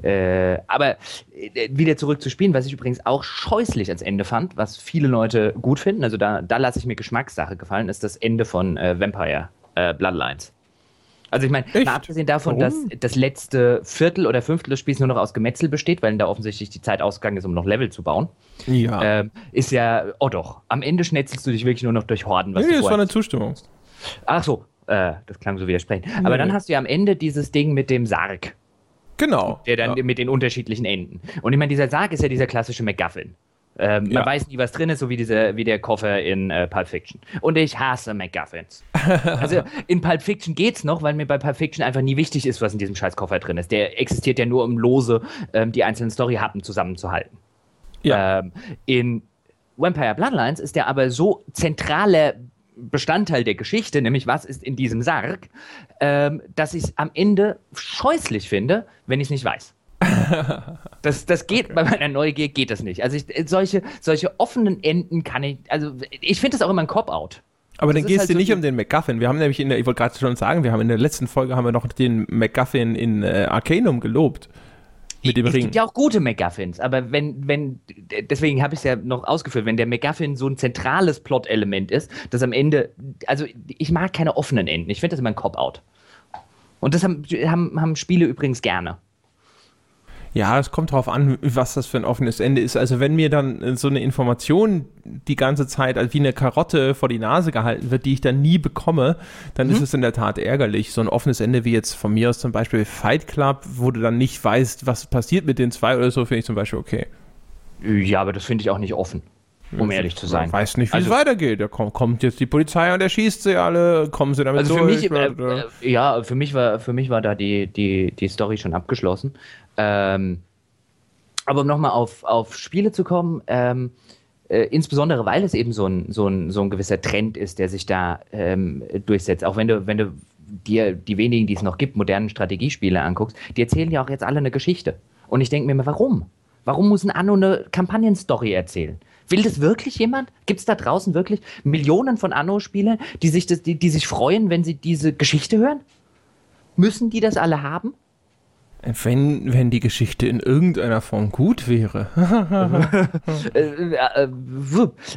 äh, aber äh, wieder zurück zu spielen, was ich übrigens auch scheußlich als Ende fand, was viele Leute gut finden, also da, da lasse ich mir Geschmackssache gefallen, ist das Ende von äh, Vampire äh, Bloodlines. Also ich meine, abgesehen davon, Warum? dass das letzte Viertel oder Fünftel des Spiels nur noch aus Gemetzel besteht, weil da offensichtlich die Zeit ausgegangen ist, um noch Level zu bauen. Ja. Ähm, ist ja, oh doch, am Ende schnetzelst du dich wirklich nur noch durch Horden. Was nee, das war eine Zustimmung. Ach so, äh, das klang so widersprechen. Nee. Aber dann hast du ja am Ende dieses Ding mit dem Sarg. Genau. Der dann ja. mit den unterschiedlichen Enden. Und ich meine, dieser Sarg ist ja dieser klassische MacGuffin. Ähm, man ja. weiß nie, was drin ist, so wie, diese, wie der Koffer in äh, Pulp Fiction. Und ich hasse MacGuffins. also in Pulp Fiction geht's noch, weil mir bei Pulp Fiction einfach nie wichtig ist, was in diesem scheiß Koffer drin ist. Der existiert ja nur, um lose ähm, die einzelnen Storyhappen zusammenzuhalten. Ja. Ähm, in Vampire Bloodlines ist der aber so zentraler Bestandteil der Geschichte, nämlich was ist in diesem Sarg, ähm, dass ich es am Ende scheußlich finde, wenn ich es nicht weiß. Das, das geht okay. bei meiner Neugier geht das nicht. Also ich, solche, solche offenen Enden kann ich, also ich finde das auch immer ein Cop-Out. Aber das dann geht es halt dir so nicht um den McGuffin. Wir haben nämlich in der, ich wollte gerade schon sagen, wir haben in der letzten Folge haben wir noch den McGuffin in äh, Arcanum gelobt. Mit dem es Ring. gibt ja auch gute McGuffins, aber wenn, wenn, deswegen habe ich es ja noch ausgeführt, wenn der McGuffin so ein zentrales Plot-Element ist, das am Ende, also ich mag keine offenen Enden. Ich finde das immer ein Cop-Out. Und das haben, haben, haben Spiele übrigens gerne. Ja, es kommt darauf an, was das für ein offenes Ende ist. Also wenn mir dann äh, so eine Information die ganze Zeit wie eine Karotte vor die Nase gehalten wird, die ich dann nie bekomme, dann mhm. ist es in der Tat ärgerlich. So ein offenes Ende wie jetzt von mir aus zum Beispiel Fight Club, wo du dann nicht weißt, was passiert mit den zwei oder so, finde ich zum Beispiel okay. Ja, aber das finde ich auch nicht offen um ehrlich zu sein. Ich weiß nicht, wie also, es weitergeht. Da kommt, kommt, jetzt die Polizei und erschießt sie alle, kommen sie damit also für durch? Mich, äh, äh, ja, für mich war, für mich war da die, die, die Story schon abgeschlossen. Ähm, aber um nochmal auf, auf Spiele zu kommen, ähm, äh, insbesondere weil es eben so ein, so, ein, so ein gewisser Trend ist, der sich da ähm, durchsetzt. Auch wenn du, wenn du dir die wenigen, die es noch gibt, modernen Strategiespiele anguckst, die erzählen ja auch jetzt alle eine Geschichte. Und ich denke mir immer, warum? Warum muss ein Anno eine Kampagnenstory erzählen? Will das wirklich jemand? Gibt es da draußen wirklich Millionen von Anno-Spielern, die sich, die, die sich freuen, wenn sie diese Geschichte hören? Müssen die das alle haben? Wenn, wenn die Geschichte in irgendeiner Form gut wäre. Äh, äh,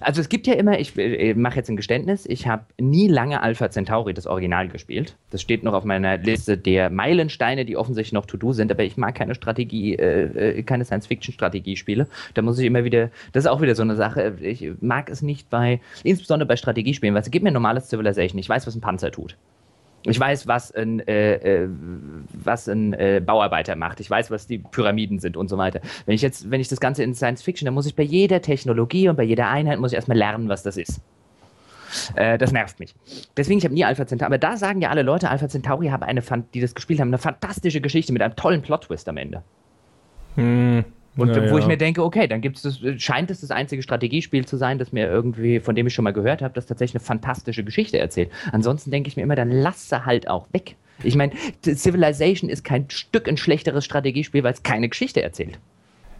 also es gibt ja immer, ich, mache jetzt ein Geständnis, ich habe nie lange Alpha Centauri, das Original, gespielt. Das steht noch auf meiner Liste der Meilensteine, die offensichtlich noch to-do sind, aber ich mag keine Strategie, äh, keine Science-Fiction-Strategiespiele. Da muss ich immer wieder, das ist auch wieder so eine Sache, ich mag es nicht bei, insbesondere bei Strategiespielen, weil es gibt mir normales Civilization, ich weiß, was ein Panzer tut. Ich weiß, was ein, äh, äh, was ein äh, Bauarbeiter macht. Ich weiß, was die Pyramiden sind und so weiter. Wenn ich jetzt, wenn ich das Ganze in Science Fiction, dann muss ich bei jeder Technologie und bei jeder Einheit muss ich erstmal lernen, was das ist. Äh, das nervt mich. Deswegen, ich habe nie Alpha Centauri. Aber da sagen ja alle Leute, Alpha Centauri haben eine, die das gespielt haben, eine fantastische Geschichte mit einem tollen Plot-Twist am Ende. Hm. Und ja, wo ich mir denke, okay, dann gibt's das, scheint es das einzige Strategiespiel zu sein, das mir irgendwie, von dem ich schon mal gehört habe, das tatsächlich eine fantastische Geschichte erzählt. Ansonsten denke ich mir immer, dann lasse halt auch weg. Ich meine, Civilization ist kein Stück ein schlechteres Strategiespiel, weil es keine Geschichte erzählt.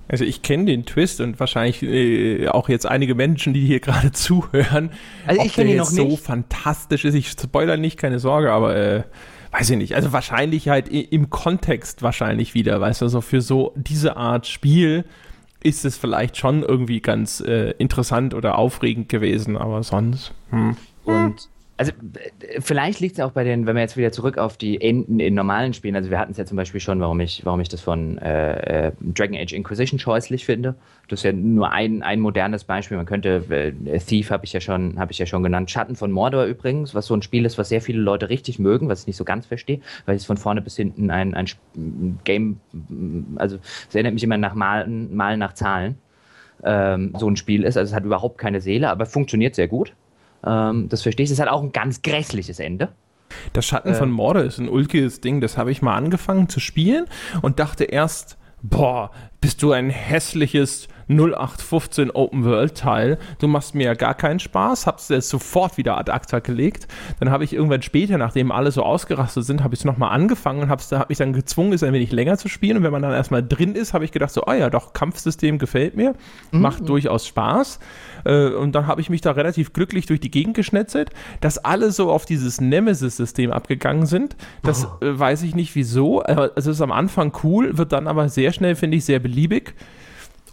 Also ich kenne den Twist und wahrscheinlich äh, auch jetzt einige Menschen, die hier gerade zuhören. Also ich kenne ihn noch nicht. so fantastisch ist. Ich spoiler nicht, keine Sorge, aber äh, weiß ich nicht, also wahrscheinlich halt im Kontext wahrscheinlich wieder, weißt du, also für so diese Art Spiel ist es vielleicht schon irgendwie ganz äh, interessant oder aufregend gewesen, aber sonst. Hm. Und also äh, vielleicht liegt es auch bei den, wenn wir jetzt wieder zurück auf die Enden in normalen Spielen, also wir hatten es ja zum Beispiel schon, warum ich, warum ich das von äh, äh, Dragon Age Inquisition scheußlich finde. Das ist ja nur ein, ein modernes Beispiel. Man könnte, äh, Thief habe ich ja schon, ich ja schon genannt. Schatten von Mordor übrigens, was so ein Spiel ist, was sehr viele Leute richtig mögen, was ich nicht so ganz verstehe, weil es von vorne bis hinten ein, ein Game, also es erinnert mich immer nach Malen, Malen nach Zahlen. Ähm, so ein Spiel ist. Also es hat überhaupt keine Seele, aber funktioniert sehr gut. Ähm, das verstehe ich. Das hat auch ein ganz grässliches Ende. Das Schatten äh, von Morde ist ein ulkiges Ding. Das habe ich mal angefangen zu spielen und dachte erst, boah, bist du ein hässliches 0815 Open World Teil. Du machst mir ja gar keinen Spaß, hab's jetzt sofort wieder ad acta gelegt. Dann habe ich irgendwann später, nachdem alle so ausgerastet sind, habe ich es nochmal angefangen und habe hab mich dann gezwungen, es ein wenig länger zu spielen. Und wenn man dann erstmal drin ist, habe ich gedacht so, oh ja, doch, Kampfsystem gefällt mir, mhm. macht durchaus Spaß. Äh, und dann habe ich mich da relativ glücklich durch die Gegend geschnetzelt, dass alle so auf dieses Nemesis-System abgegangen sind. Das oh. äh, weiß ich nicht wieso. Also es ist am Anfang cool, wird dann aber sehr schnell, finde ich, sehr beliebig.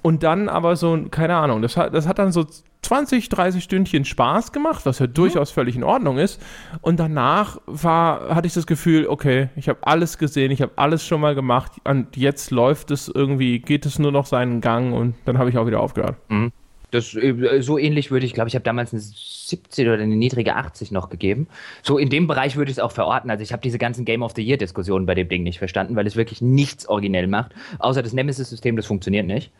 Und dann aber so, keine Ahnung, das hat, das hat dann so 20, 30 Stündchen Spaß gemacht, was ja durchaus völlig in Ordnung ist. Und danach war, hatte ich das Gefühl, okay, ich habe alles gesehen, ich habe alles schon mal gemacht und jetzt läuft es irgendwie, geht es nur noch seinen Gang und dann habe ich auch wieder aufgehört. Mhm. Das, äh, so ähnlich würde ich, glaube ich, habe damals eine 17 oder eine niedrige 80 noch gegeben. So in dem Bereich würde ich es auch verorten. Also ich habe diese ganzen Game of the Year Diskussionen bei dem Ding nicht verstanden, weil es wirklich nichts originell macht. Außer das Nemesis-System, das funktioniert nicht.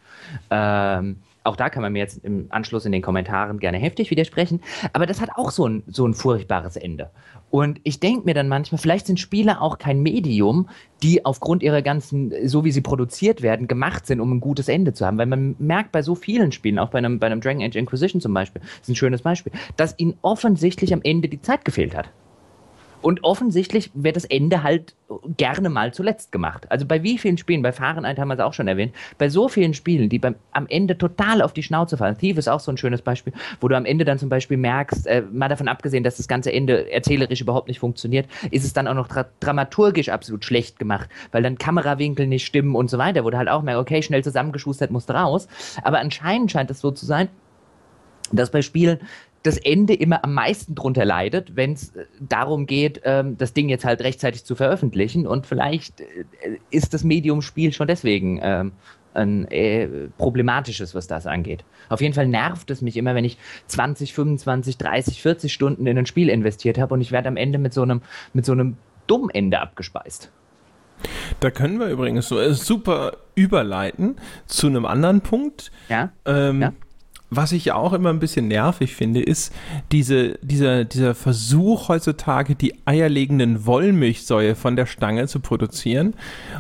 Ähm, auch da kann man mir jetzt im Anschluss in den Kommentaren gerne heftig widersprechen, aber das hat auch so ein, so ein furchtbares Ende. Und ich denke mir dann manchmal, vielleicht sind Spiele auch kein Medium, die aufgrund ihrer ganzen, so wie sie produziert werden, gemacht sind, um ein gutes Ende zu haben. Weil man merkt bei so vielen Spielen, auch bei einem, bei einem Dragon Age Inquisition zum Beispiel, ist ein schönes Beispiel, dass ihnen offensichtlich am Ende die Zeit gefehlt hat. Und offensichtlich wird das Ende halt gerne mal zuletzt gemacht. Also bei wie vielen Spielen, bei Fahrenheit haben wir es auch schon erwähnt, bei so vielen Spielen, die beim, am Ende total auf die Schnauze fallen. Thief ist auch so ein schönes Beispiel, wo du am Ende dann zum Beispiel merkst, äh, mal davon abgesehen, dass das ganze Ende erzählerisch überhaupt nicht funktioniert, ist es dann auch noch dra dramaturgisch absolut schlecht gemacht, weil dann Kamerawinkel nicht stimmen und so weiter, wo du halt auch merkst, okay, schnell zusammengeschustert, musst raus. Aber anscheinend scheint es so zu sein, dass bei Spielen das Ende immer am meisten drunter leidet, wenn es äh, darum geht, ähm, das Ding jetzt halt rechtzeitig zu veröffentlichen. Und vielleicht äh, ist das Medium-Spiel schon deswegen ähm, ein äh, problematisches, was das angeht. Auf jeden Fall nervt es mich immer, wenn ich 20, 25, 30, 40 Stunden in ein Spiel investiert habe und ich werde am Ende mit so einem, mit so einem Dummende abgespeist. Da können wir übrigens so äh, super überleiten zu einem anderen Punkt. Ja. Ähm, ja was ich auch immer ein bisschen nervig finde, ist diese, dieser, dieser Versuch heutzutage, die eierlegenden Wollmilchsäue von der Stange zu produzieren.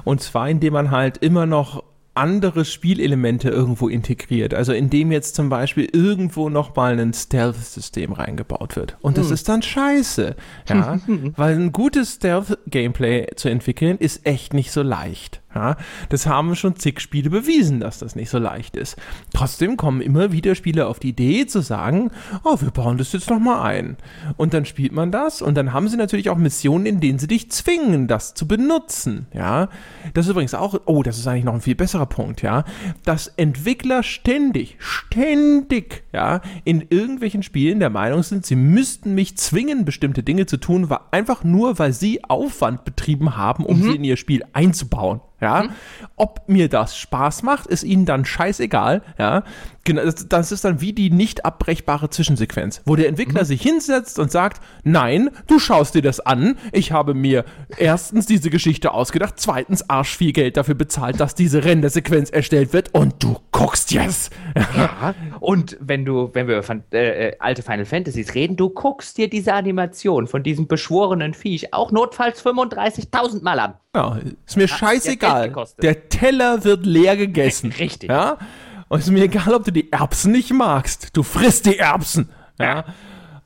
Und zwar, indem man halt immer noch andere Spielelemente irgendwo integriert. Also indem jetzt zum Beispiel irgendwo nochmal ein Stealth-System reingebaut wird. Und das hm. ist dann scheiße. Ja? Weil ein gutes Stealth-Gameplay zu entwickeln ist echt nicht so leicht. Ja, das haben schon zig Spiele bewiesen, dass das nicht so leicht ist. Trotzdem kommen immer wieder Spieler auf die Idee zu sagen, oh, wir bauen das jetzt nochmal ein. Und dann spielt man das und dann haben sie natürlich auch Missionen, in denen sie dich zwingen, das zu benutzen. Ja, das ist übrigens auch, oh, das ist eigentlich noch ein viel besserer Punkt, ja, dass Entwickler ständig, ständig, ja, in irgendwelchen Spielen der Meinung sind, sie müssten mich zwingen, bestimmte Dinge zu tun, einfach nur, weil sie Aufwand betrieben haben, um mhm. sie in ihr Spiel einzubauen. Ja, mhm. ob mir das Spaß macht, ist ihnen dann scheißegal. Ja, genau, das, ist dann wie die nicht abbrechbare Zwischensequenz, wo der Entwickler mhm. sich hinsetzt und sagt: Nein, du schaust dir das an. Ich habe mir erstens diese Geschichte ausgedacht, zweitens arsch viel Geld dafür bezahlt, dass diese Rendersequenz erstellt wird und du guckst jetzt. Ja. Und wenn du, wenn wir über äh, äh, alte Final Fantasies reden, du guckst dir diese Animation von diesem beschworenen Viech auch notfalls 35.000 Mal an. Ja, ist mir scheißegal. Der Teller wird leer gegessen. Richtig. Ja? Und es ist mir egal, ob du die Erbsen nicht magst. Du frisst die Erbsen. Ja.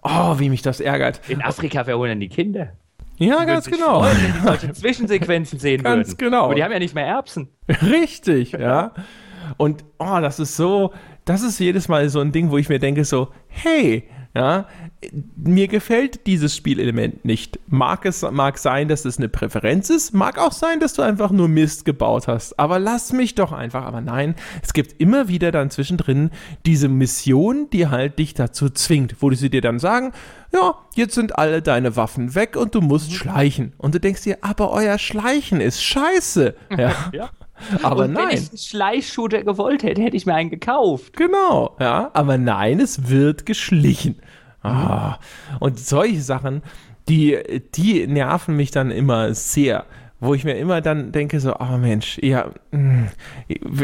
Oh, wie mich das ärgert. In Afrika verholen die Kinder. Ja, ganz genau. Freuen, wenn die solche Zwischensequenzen sehen ganz würden. genau. Aber die haben ja nicht mehr Erbsen. Richtig, ja. Und oh, das ist so, das ist jedes Mal so ein Ding, wo ich mir denke so, hey, ja, mir gefällt dieses Spielelement nicht. Mag es mag sein, dass es eine Präferenz ist, mag auch sein, dass du einfach nur Mist gebaut hast. Aber lass mich doch einfach. Aber nein, es gibt immer wieder dann zwischendrin diese Mission, die halt dich dazu zwingt, wo sie dir dann sagen, ja, jetzt sind alle deine Waffen weg und du musst schleichen. Und du denkst dir, aber euer Schleichen ist scheiße. Ja. ja. Aber und nein. Wenn ich einen Schleichshooter gewollt hätte, hätte ich mir einen gekauft. Genau, ja. Aber nein, es wird geschlichen. Ah. Und solche Sachen, die, die nerven mich dann immer sehr. Wo ich mir immer dann denke, so, oh Mensch, ihr, mm,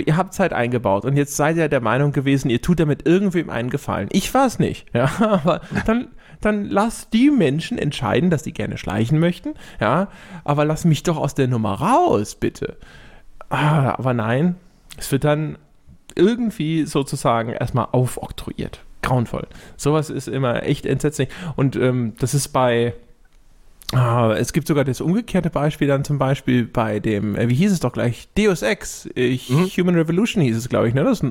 ihr habt Zeit eingebaut und jetzt seid ihr der Meinung gewesen, ihr tut damit irgendwem einen Gefallen. Ich war es nicht, ja, aber dann, dann lass die Menschen entscheiden, dass sie gerne schleichen möchten, ja, aber lass mich doch aus der Nummer raus, bitte. Ah, aber nein, es wird dann irgendwie sozusagen erstmal aufoktroyiert. Grauenvoll. Sowas ist immer echt entsetzlich. Und ähm, das ist bei. Ah, es gibt sogar das umgekehrte Beispiel dann zum Beispiel bei dem, äh, wie hieß es doch gleich? Deus Ex, mhm. Human Revolution hieß es, glaube ich, ne? Das,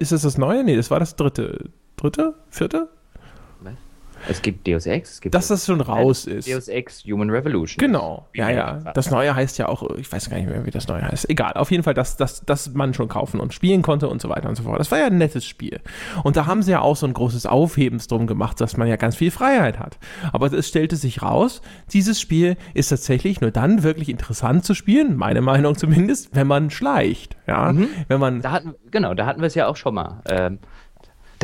ist das das neue? Nee, das war das dritte. Dritte? Vierte? Es gibt Deus Ex, es gibt Dass das schon raus ist. Deus Ex Human Revolution. Genau, ja, ja. Das neue heißt ja auch, ich weiß gar nicht mehr, wie das neue heißt. Egal, auf jeden Fall, dass, dass, dass man schon kaufen und spielen konnte und so weiter und so fort. Das war ja ein nettes Spiel. Und da haben sie ja auch so ein großes Aufhebens drum gemacht, dass man ja ganz viel Freiheit hat. Aber es stellte sich raus, dieses Spiel ist tatsächlich nur dann wirklich interessant zu spielen, meine Meinung zumindest, wenn man schleicht. Ja, mhm. wenn man. Da hatten, genau, da hatten wir es ja auch schon mal. Ähm,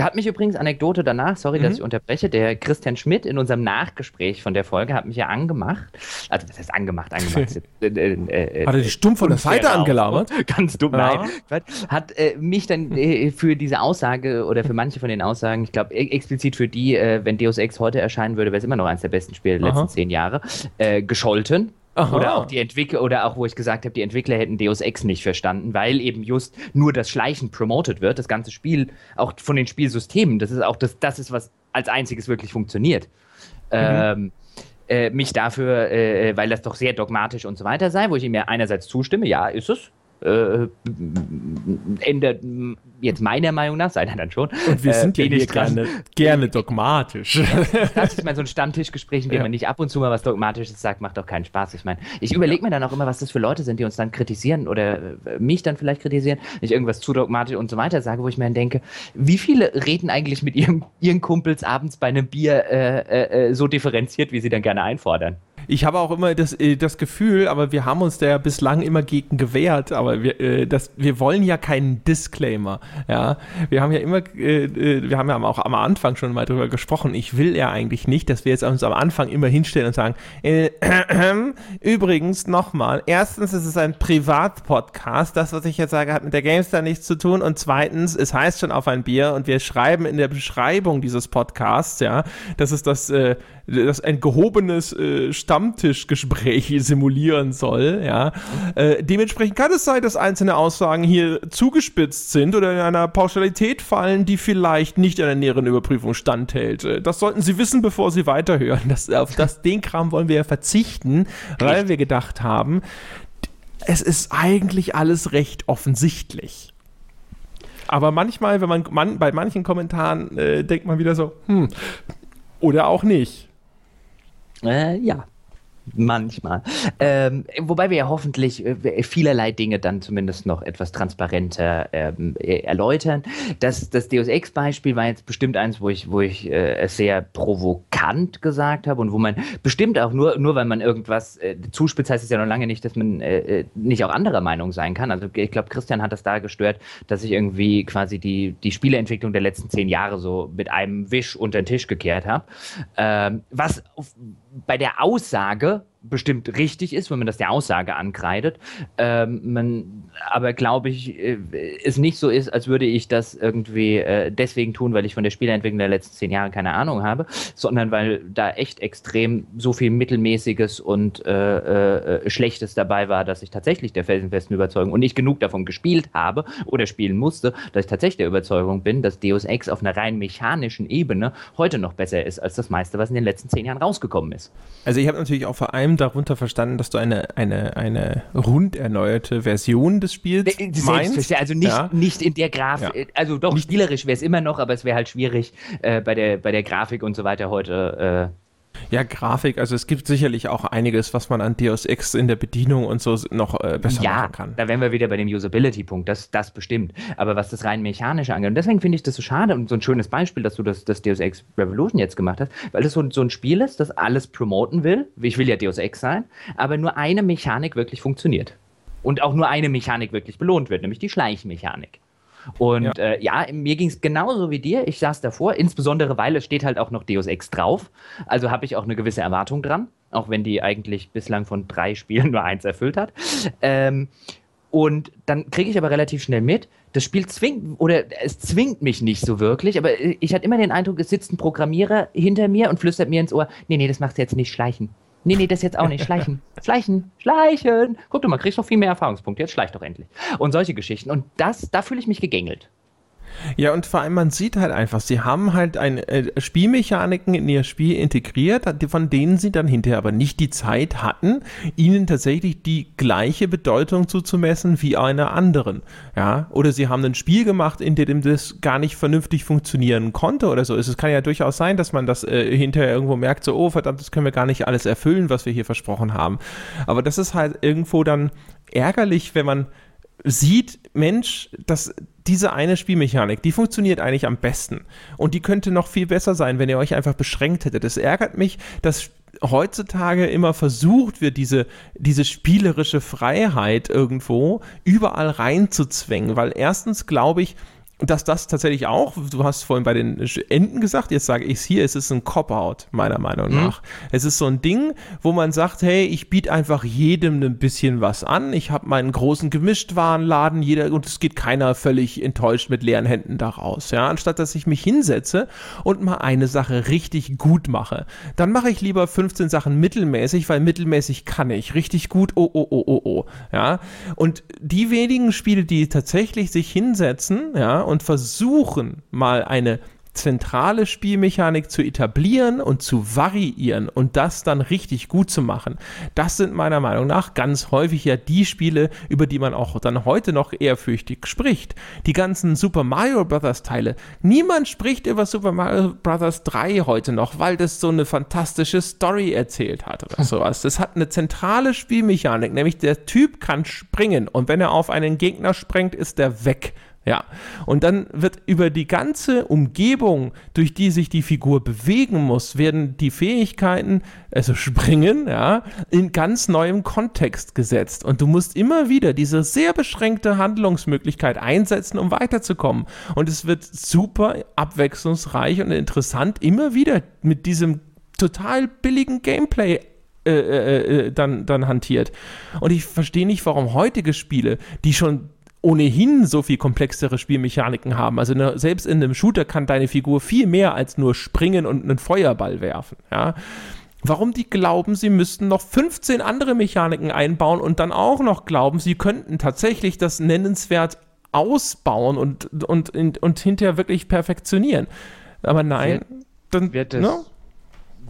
da hat mich übrigens Anekdote danach, sorry, mhm. dass ich unterbreche, der Christian Schmidt in unserem Nachgespräch von der Folge hat mich ja angemacht. Also, was heißt angemacht? Angemacht. äh, äh, äh, hat er dich stumm von der Seite angelabert? Ganz dumm, ja. nein. Hat äh, mich dann äh, für diese Aussage oder für manche von den Aussagen, ich glaube explizit für die, äh, wenn Deus Ex heute erscheinen würde, wäre es immer noch eines der besten Spiele der letzten zehn Jahre, gescholten. Aha. Oder auch die Entwickler, oder auch wo ich gesagt habe, die Entwickler hätten Deus Ex nicht verstanden, weil eben just nur das Schleichen promoted wird, das ganze Spiel, auch von den Spielsystemen, das ist auch das, das ist, was als einziges wirklich funktioniert. Mhm. Ähm, äh, mich dafür, äh, weil das doch sehr dogmatisch und so weiter sei, wo ich ihm ja einerseits zustimme, ja, ist es, äh, ändert jetzt meiner Meinung nach, seiner dann schon. Und wir sind äh, ja hier gerne, gerne dogmatisch. Das ist mal so ein Stammtischgespräch, in dem ja. man nicht ab und zu mal was Dogmatisches sagt, macht doch keinen Spaß. Ich meine, ich überlege mir dann auch immer, was das für Leute sind, die uns dann kritisieren oder äh, mich dann vielleicht kritisieren, wenn ich irgendwas zu dogmatisch und so weiter sage, wo ich mir dann denke, wie viele reden eigentlich mit ihrem, ihren Kumpels abends bei einem Bier äh, äh, so differenziert, wie sie dann gerne einfordern? Ich habe auch immer das, äh, das Gefühl, aber wir haben uns da ja bislang immer gegen gewehrt, aber wir, äh, das, wir wollen ja keinen Disclaimer. Ja, wir haben ja immer, äh, äh, wir haben ja auch am Anfang schon mal drüber gesprochen. Ich will ja eigentlich nicht, dass wir jetzt uns am Anfang immer hinstellen und sagen, äh, übrigens nochmal, erstens ist es ein Privatpodcast. Das, was ich jetzt sage, hat mit der Gamestar nichts zu tun. Und zweitens, es heißt schon auf ein Bier und wir schreiben in der Beschreibung dieses Podcasts, ja, dass es das, äh, das ein gehobenes äh, Stammtischgespräch simulieren soll, ja. Äh, dementsprechend kann es sein, dass einzelne Aussagen hier zugespitzt sind oder in einer Pauschalität fallen, die vielleicht nicht einer näheren Überprüfung standhält. Äh, das sollten Sie wissen, bevor Sie weiterhören. Das, auf das, den Kram wollen wir ja verzichten, weil wir gedacht haben, es ist eigentlich alles recht offensichtlich. Aber manchmal, wenn man, man bei manchen Kommentaren äh, denkt man wieder so, hm, oder auch nicht. Äh, ja. Manchmal. Ähm, wobei wir ja hoffentlich äh, vielerlei Dinge dann zumindest noch etwas transparenter ähm, äh, erläutern. Das, das Deus Ex-Beispiel war jetzt bestimmt eins, wo ich, wo ich äh, es sehr provokant gesagt habe und wo man bestimmt auch nur, nur weil man irgendwas äh, zuspitzt, heißt es ja noch lange nicht, dass man äh, äh nicht auch anderer Meinung sein kann. Also ich glaube, Christian hat das da gestört, dass ich irgendwie quasi die, die Spieleentwicklung der letzten zehn Jahre so mit einem Wisch unter den Tisch gekehrt habe. Ähm, was auf, bei der Aussage bestimmt richtig ist, wenn man das der Aussage ankreidet. Ähm, man, aber glaube ich, äh, es nicht so ist, als würde ich das irgendwie äh, deswegen tun, weil ich von der Spieleentwicklung der letzten zehn Jahre keine Ahnung habe, sondern weil da echt extrem so viel Mittelmäßiges und äh, äh, Schlechtes dabei war, dass ich tatsächlich der felsenfesten Überzeugung und nicht genug davon gespielt habe oder spielen musste, dass ich tatsächlich der Überzeugung bin, dass Deus Ex auf einer rein mechanischen Ebene heute noch besser ist als das meiste, was in den letzten zehn Jahren rausgekommen ist. Also ich habe natürlich auch vor allem allem darunter verstanden, dass du eine, eine, eine rund erneuerte Version des Spiels meinst. Also nicht, ja. nicht in der Grafik, ja. also doch nicht spielerisch wäre es immer noch, aber es wäre halt schwierig äh, bei, der, bei der Grafik und so weiter heute. Äh, ja, Grafik, also es gibt sicherlich auch einiges, was man an Deus Ex in der Bedienung und so noch äh, besser ja, machen kann. Da wären wir wieder bei dem Usability-Punkt, das, das bestimmt. Aber was das rein mechanische angeht, und deswegen finde ich das so schade und so ein schönes Beispiel, dass du das, das Deus Ex Revolution jetzt gemacht hast, weil das so, so ein Spiel ist, das alles promoten will. Ich will ja Deus Ex sein, aber nur eine Mechanik wirklich funktioniert. Und auch nur eine Mechanik wirklich belohnt wird, nämlich die Schleichmechanik. Und ja, äh, ja mir ging es genauso wie dir. Ich saß davor, insbesondere weil es steht halt auch noch Deus Ex drauf. Also habe ich auch eine gewisse Erwartung dran, auch wenn die eigentlich bislang von drei Spielen nur eins erfüllt hat. Ähm, und dann kriege ich aber relativ schnell mit, das Spiel zwingt, oder es zwingt mich nicht so wirklich, aber ich hatte immer den Eindruck, es sitzt ein Programmierer hinter mir und flüstert mir ins Ohr, nee, nee, das machst du jetzt nicht schleichen. Nee, nee, das jetzt auch nicht. Schleichen. Schleichen. Schleichen. Guck doch mal, kriegst doch viel mehr Erfahrungspunkte. Jetzt schleich doch endlich. Und solche Geschichten. Und das, da fühle ich mich gegängelt. Ja, und vor allem, man sieht halt einfach, sie haben halt ein, äh, Spielmechaniken in ihr Spiel integriert, von denen sie dann hinterher aber nicht die Zeit hatten, ihnen tatsächlich die gleiche Bedeutung zuzumessen wie einer anderen. Ja, oder sie haben ein Spiel gemacht, in dem das gar nicht vernünftig funktionieren konnte oder so. Es kann ja durchaus sein, dass man das äh, hinterher irgendwo merkt, so, oh verdammt, das können wir gar nicht alles erfüllen, was wir hier versprochen haben. Aber das ist halt irgendwo dann ärgerlich, wenn man sieht, Mensch, dass diese eine Spielmechanik, die funktioniert eigentlich am besten. Und die könnte noch viel besser sein, wenn ihr euch einfach beschränkt hättet. Es ärgert mich, dass heutzutage immer versucht wird, diese, diese spielerische Freiheit irgendwo überall reinzuzwängen. Weil erstens glaube ich, dass das tatsächlich auch, du hast vorhin bei den Enden gesagt, jetzt sage ich es hier, es ist ein Cop-Out, meiner Meinung mhm. nach. Mhm. Es ist so ein Ding, wo man sagt, hey, ich biete einfach jedem ein bisschen was an. Ich habe meinen großen Gemischtwarenladen, jeder, und es geht keiner völlig enttäuscht mit leeren Händen da raus. Ja, anstatt dass ich mich hinsetze und mal eine Sache richtig gut mache. Dann mache ich lieber 15 Sachen mittelmäßig, weil mittelmäßig kann ich. Richtig gut, oh, oh, oh, oh, oh. Ja. Und die wenigen Spiele, die tatsächlich sich hinsetzen, ja, und versuchen mal eine zentrale Spielmechanik zu etablieren und zu variieren und das dann richtig gut zu machen. Das sind meiner Meinung nach ganz häufig ja die Spiele, über die man auch dann heute noch ehrfürchtig spricht. Die ganzen Super Mario Bros. Teile. Niemand spricht über Super Mario Bros. 3 heute noch, weil das so eine fantastische Story erzählt hat oder sowas. Das hat eine zentrale Spielmechanik, nämlich der Typ kann springen und wenn er auf einen Gegner springt, ist er weg. Ja, und dann wird über die ganze Umgebung, durch die sich die Figur bewegen muss, werden die Fähigkeiten, also springen, ja, in ganz neuem Kontext gesetzt. Und du musst immer wieder diese sehr beschränkte Handlungsmöglichkeit einsetzen, um weiterzukommen. Und es wird super abwechslungsreich und interessant, immer wieder mit diesem total billigen Gameplay äh, äh, äh dann, dann hantiert. Und ich verstehe nicht, warum heutige Spiele, die schon ohnehin so viel komplexere Spielmechaniken haben. Also ne, selbst in einem Shooter kann deine Figur viel mehr als nur springen und einen Feuerball werfen. Ja? Warum die glauben, sie müssten noch 15 andere Mechaniken einbauen und dann auch noch glauben, sie könnten tatsächlich das nennenswert ausbauen und, und, und, und hinterher wirklich perfektionieren. Aber nein, dann wird es, ne?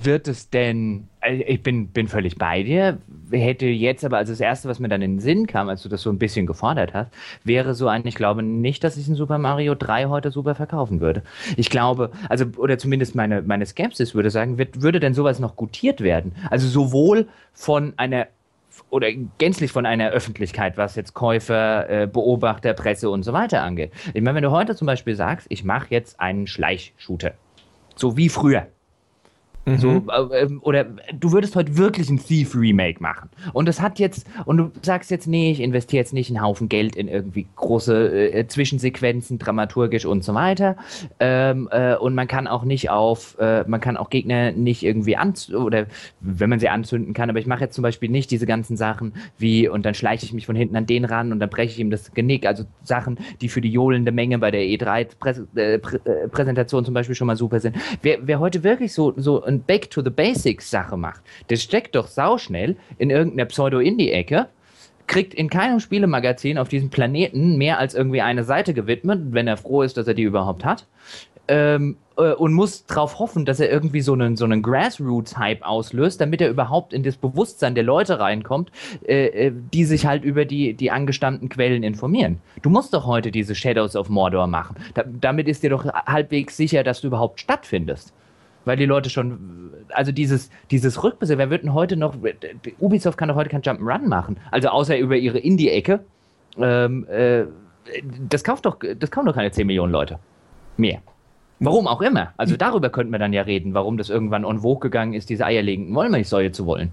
Wird es denn also ich bin, bin völlig bei dir. Hätte jetzt aber, also das Erste, was mir dann in den Sinn kam, als du das so ein bisschen gefordert hast, wäre so ein, ich glaube nicht, dass ich ein Super Mario 3 heute super verkaufen würde. Ich glaube, also, oder zumindest meine, meine Skepsis würde sagen, wird, würde denn sowas noch gutiert werden? Also sowohl von einer oder gänzlich von einer Öffentlichkeit, was jetzt Käufer, äh, Beobachter, Presse und so weiter angeht. Ich meine, wenn du heute zum Beispiel sagst, ich mache jetzt einen Schleichshooter, so wie früher, Mhm. So, äh, ähm, oder du würdest heute wirklich ein Thief-Remake machen. Und das hat jetzt, und du sagst jetzt, nee, ich investiere jetzt nicht einen Haufen Geld in irgendwie große äh, Zwischensequenzen, dramaturgisch und so weiter. Ähm, äh, und man kann auch nicht auf, äh, man kann auch Gegner nicht irgendwie anzünden, oder wenn man sie anzünden kann, aber ich mache jetzt zum Beispiel nicht diese ganzen Sachen wie, und dann schleiche ich mich von hinten an den ran und dann breche ich ihm das Genick. Also Sachen, die für die johlende Menge bei der E3-Präsentation äh, zum Beispiel schon mal super sind. Wer, wer heute wirklich so, so ein Back to the Basics Sache macht, der steckt doch sauschnell in irgendeiner Pseudo-Indie-Ecke, kriegt in keinem Spielemagazin auf diesem Planeten mehr als irgendwie eine Seite gewidmet, wenn er froh ist, dass er die überhaupt hat. Ähm, äh, und muss darauf hoffen, dass er irgendwie so einen, so einen Grassroots-Hype auslöst, damit er überhaupt in das Bewusstsein der Leute reinkommt, äh, äh, die sich halt über die, die angestammten Quellen informieren. Du musst doch heute diese Shadows of Mordor machen. Da, damit ist dir doch halbwegs sicher, dass du überhaupt stattfindest weil die Leute schon, also dieses, dieses Rückbesitz, wer wird denn heute noch, Ubisoft kann doch heute kein Jump'n'Run machen, also außer über ihre Indie-Ecke. Ähm, äh, das kauft doch, das kaufen doch keine 10 Millionen Leute. Mehr. Warum auch immer. Also darüber könnten wir dann ja reden, warum das irgendwann en vogue gegangen ist, diese eierlegenden Wollmilchsäue zu wollen.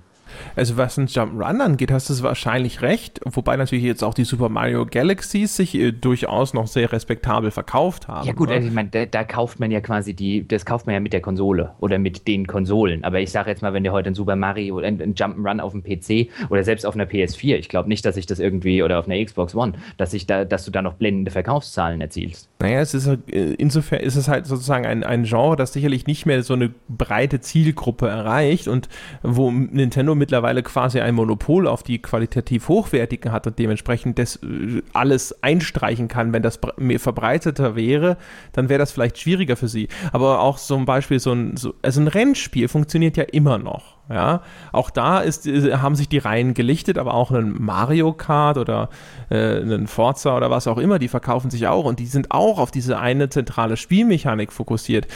Also was ein Jump'n'Run angeht, hast du wahrscheinlich recht, wobei natürlich jetzt auch die Super Mario Galaxies sich äh, durchaus noch sehr respektabel verkauft haben. Ja gut, ne? also ich meine, da, da, kauft man ja quasi die, das kauft man ja mit der Konsole oder mit den Konsolen. Aber ich sage jetzt mal, wenn dir heute ein Super Mario oder ein, ein Jump'n'Run auf dem PC oder selbst auf einer PS4, ich glaube nicht, dass ich das irgendwie oder auf einer Xbox One, dass ich da, dass du da noch blendende Verkaufszahlen erzielst. Naja, es ist äh, insofern ist es halt sozusagen ein, ein Genre, das sicherlich nicht mehr so eine breite Zielgruppe erreicht und wo Nintendo mit mittlerweile quasi ein Monopol auf die qualitativ hochwertigen hat und dementsprechend das äh, alles einstreichen kann. Wenn das verbreiteter wäre, dann wäre das vielleicht schwieriger für sie. Aber auch zum Beispiel so ein, so, also ein Rennspiel funktioniert ja immer noch. Ja, auch da ist, äh, haben sich die Reihen gelichtet, aber auch ein Mario Kart oder äh, ein Forza oder was auch immer, die verkaufen sich auch und die sind auch auf diese eine zentrale Spielmechanik fokussiert.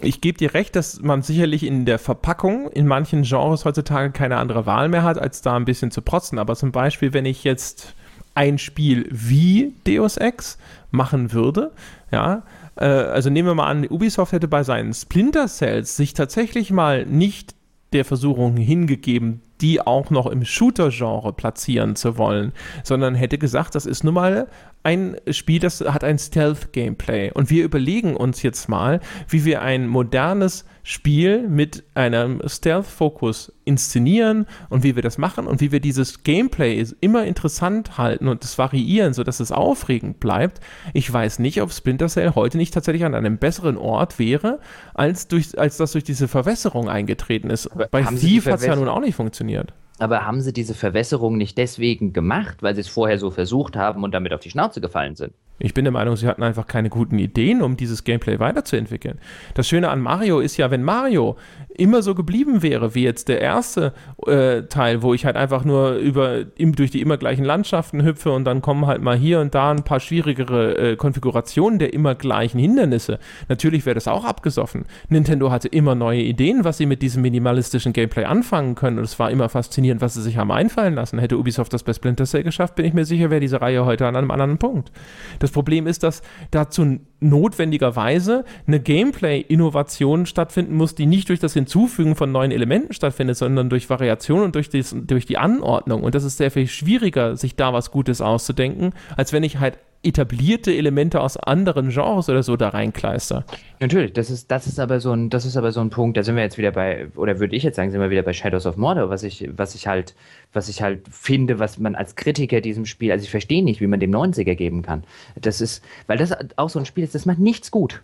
Ich gebe dir recht, dass man sicherlich in der Verpackung in manchen Genres heutzutage keine andere Wahl mehr hat, als da ein bisschen zu protzen. Aber zum Beispiel, wenn ich jetzt ein Spiel wie Deus Ex machen würde, ja, äh, also nehmen wir mal an, Ubisoft hätte bei seinen Splinter Cells sich tatsächlich mal nicht der Versuchung hingegeben, die auch noch im Shooter-Genre platzieren zu wollen, sondern hätte gesagt, das ist nun mal ein Spiel, das hat ein Stealth-Gameplay. Und wir überlegen uns jetzt mal, wie wir ein modernes Spiel mit einem Stealth-Fokus inszenieren und wie wir das machen und wie wir dieses Gameplay immer interessant halten und das variieren, sodass es aufregend bleibt. Ich weiß nicht, ob Splinter Cell heute nicht tatsächlich an einem besseren Ort wäre, als, durch, als das durch diese Verwässerung eingetreten ist. Bei Thief hat es ja nun auch nicht funktioniert. Aber haben sie diese Verwässerung nicht deswegen gemacht, weil sie es vorher so versucht haben und damit auf die Schnauze gefallen sind? Ich bin der Meinung, sie hatten einfach keine guten Ideen, um dieses Gameplay weiterzuentwickeln. Das Schöne an Mario ist ja, wenn Mario immer so geblieben wäre wie jetzt der erste äh, Teil, wo ich halt einfach nur über, im, durch die immer gleichen Landschaften hüpfe und dann kommen halt mal hier und da ein paar schwierigere äh, Konfigurationen der immer gleichen Hindernisse. Natürlich wäre das auch abgesoffen. Nintendo hatte immer neue Ideen, was sie mit diesem minimalistischen Gameplay anfangen können und es war immer faszinierend, was sie sich haben einfallen lassen. Hätte Ubisoft das bei Splinter Cell geschafft, bin ich mir sicher, wäre diese Reihe heute an einem anderen Punkt. Das Problem ist, dass dazu notwendigerweise eine Gameplay-Innovation stattfinden muss, die nicht durch das Hinzufügen von neuen Elementen stattfindet, sondern durch Variation und durch, dies, durch die Anordnung. Und das ist sehr viel schwieriger, sich da was Gutes auszudenken, als wenn ich halt etablierte Elemente aus anderen Genres oder so da reinkleister. Natürlich, das ist, das ist aber so ein, das ist aber so ein Punkt, da sind wir jetzt wieder bei, oder würde ich jetzt sagen, sind wir wieder bei Shadows of Mordor, was ich, was ich halt, was ich halt finde, was man als Kritiker diesem Spiel, also ich verstehe nicht, wie man dem 90er geben kann. Das ist, weil das auch so ein Spiel ist, das macht nichts gut.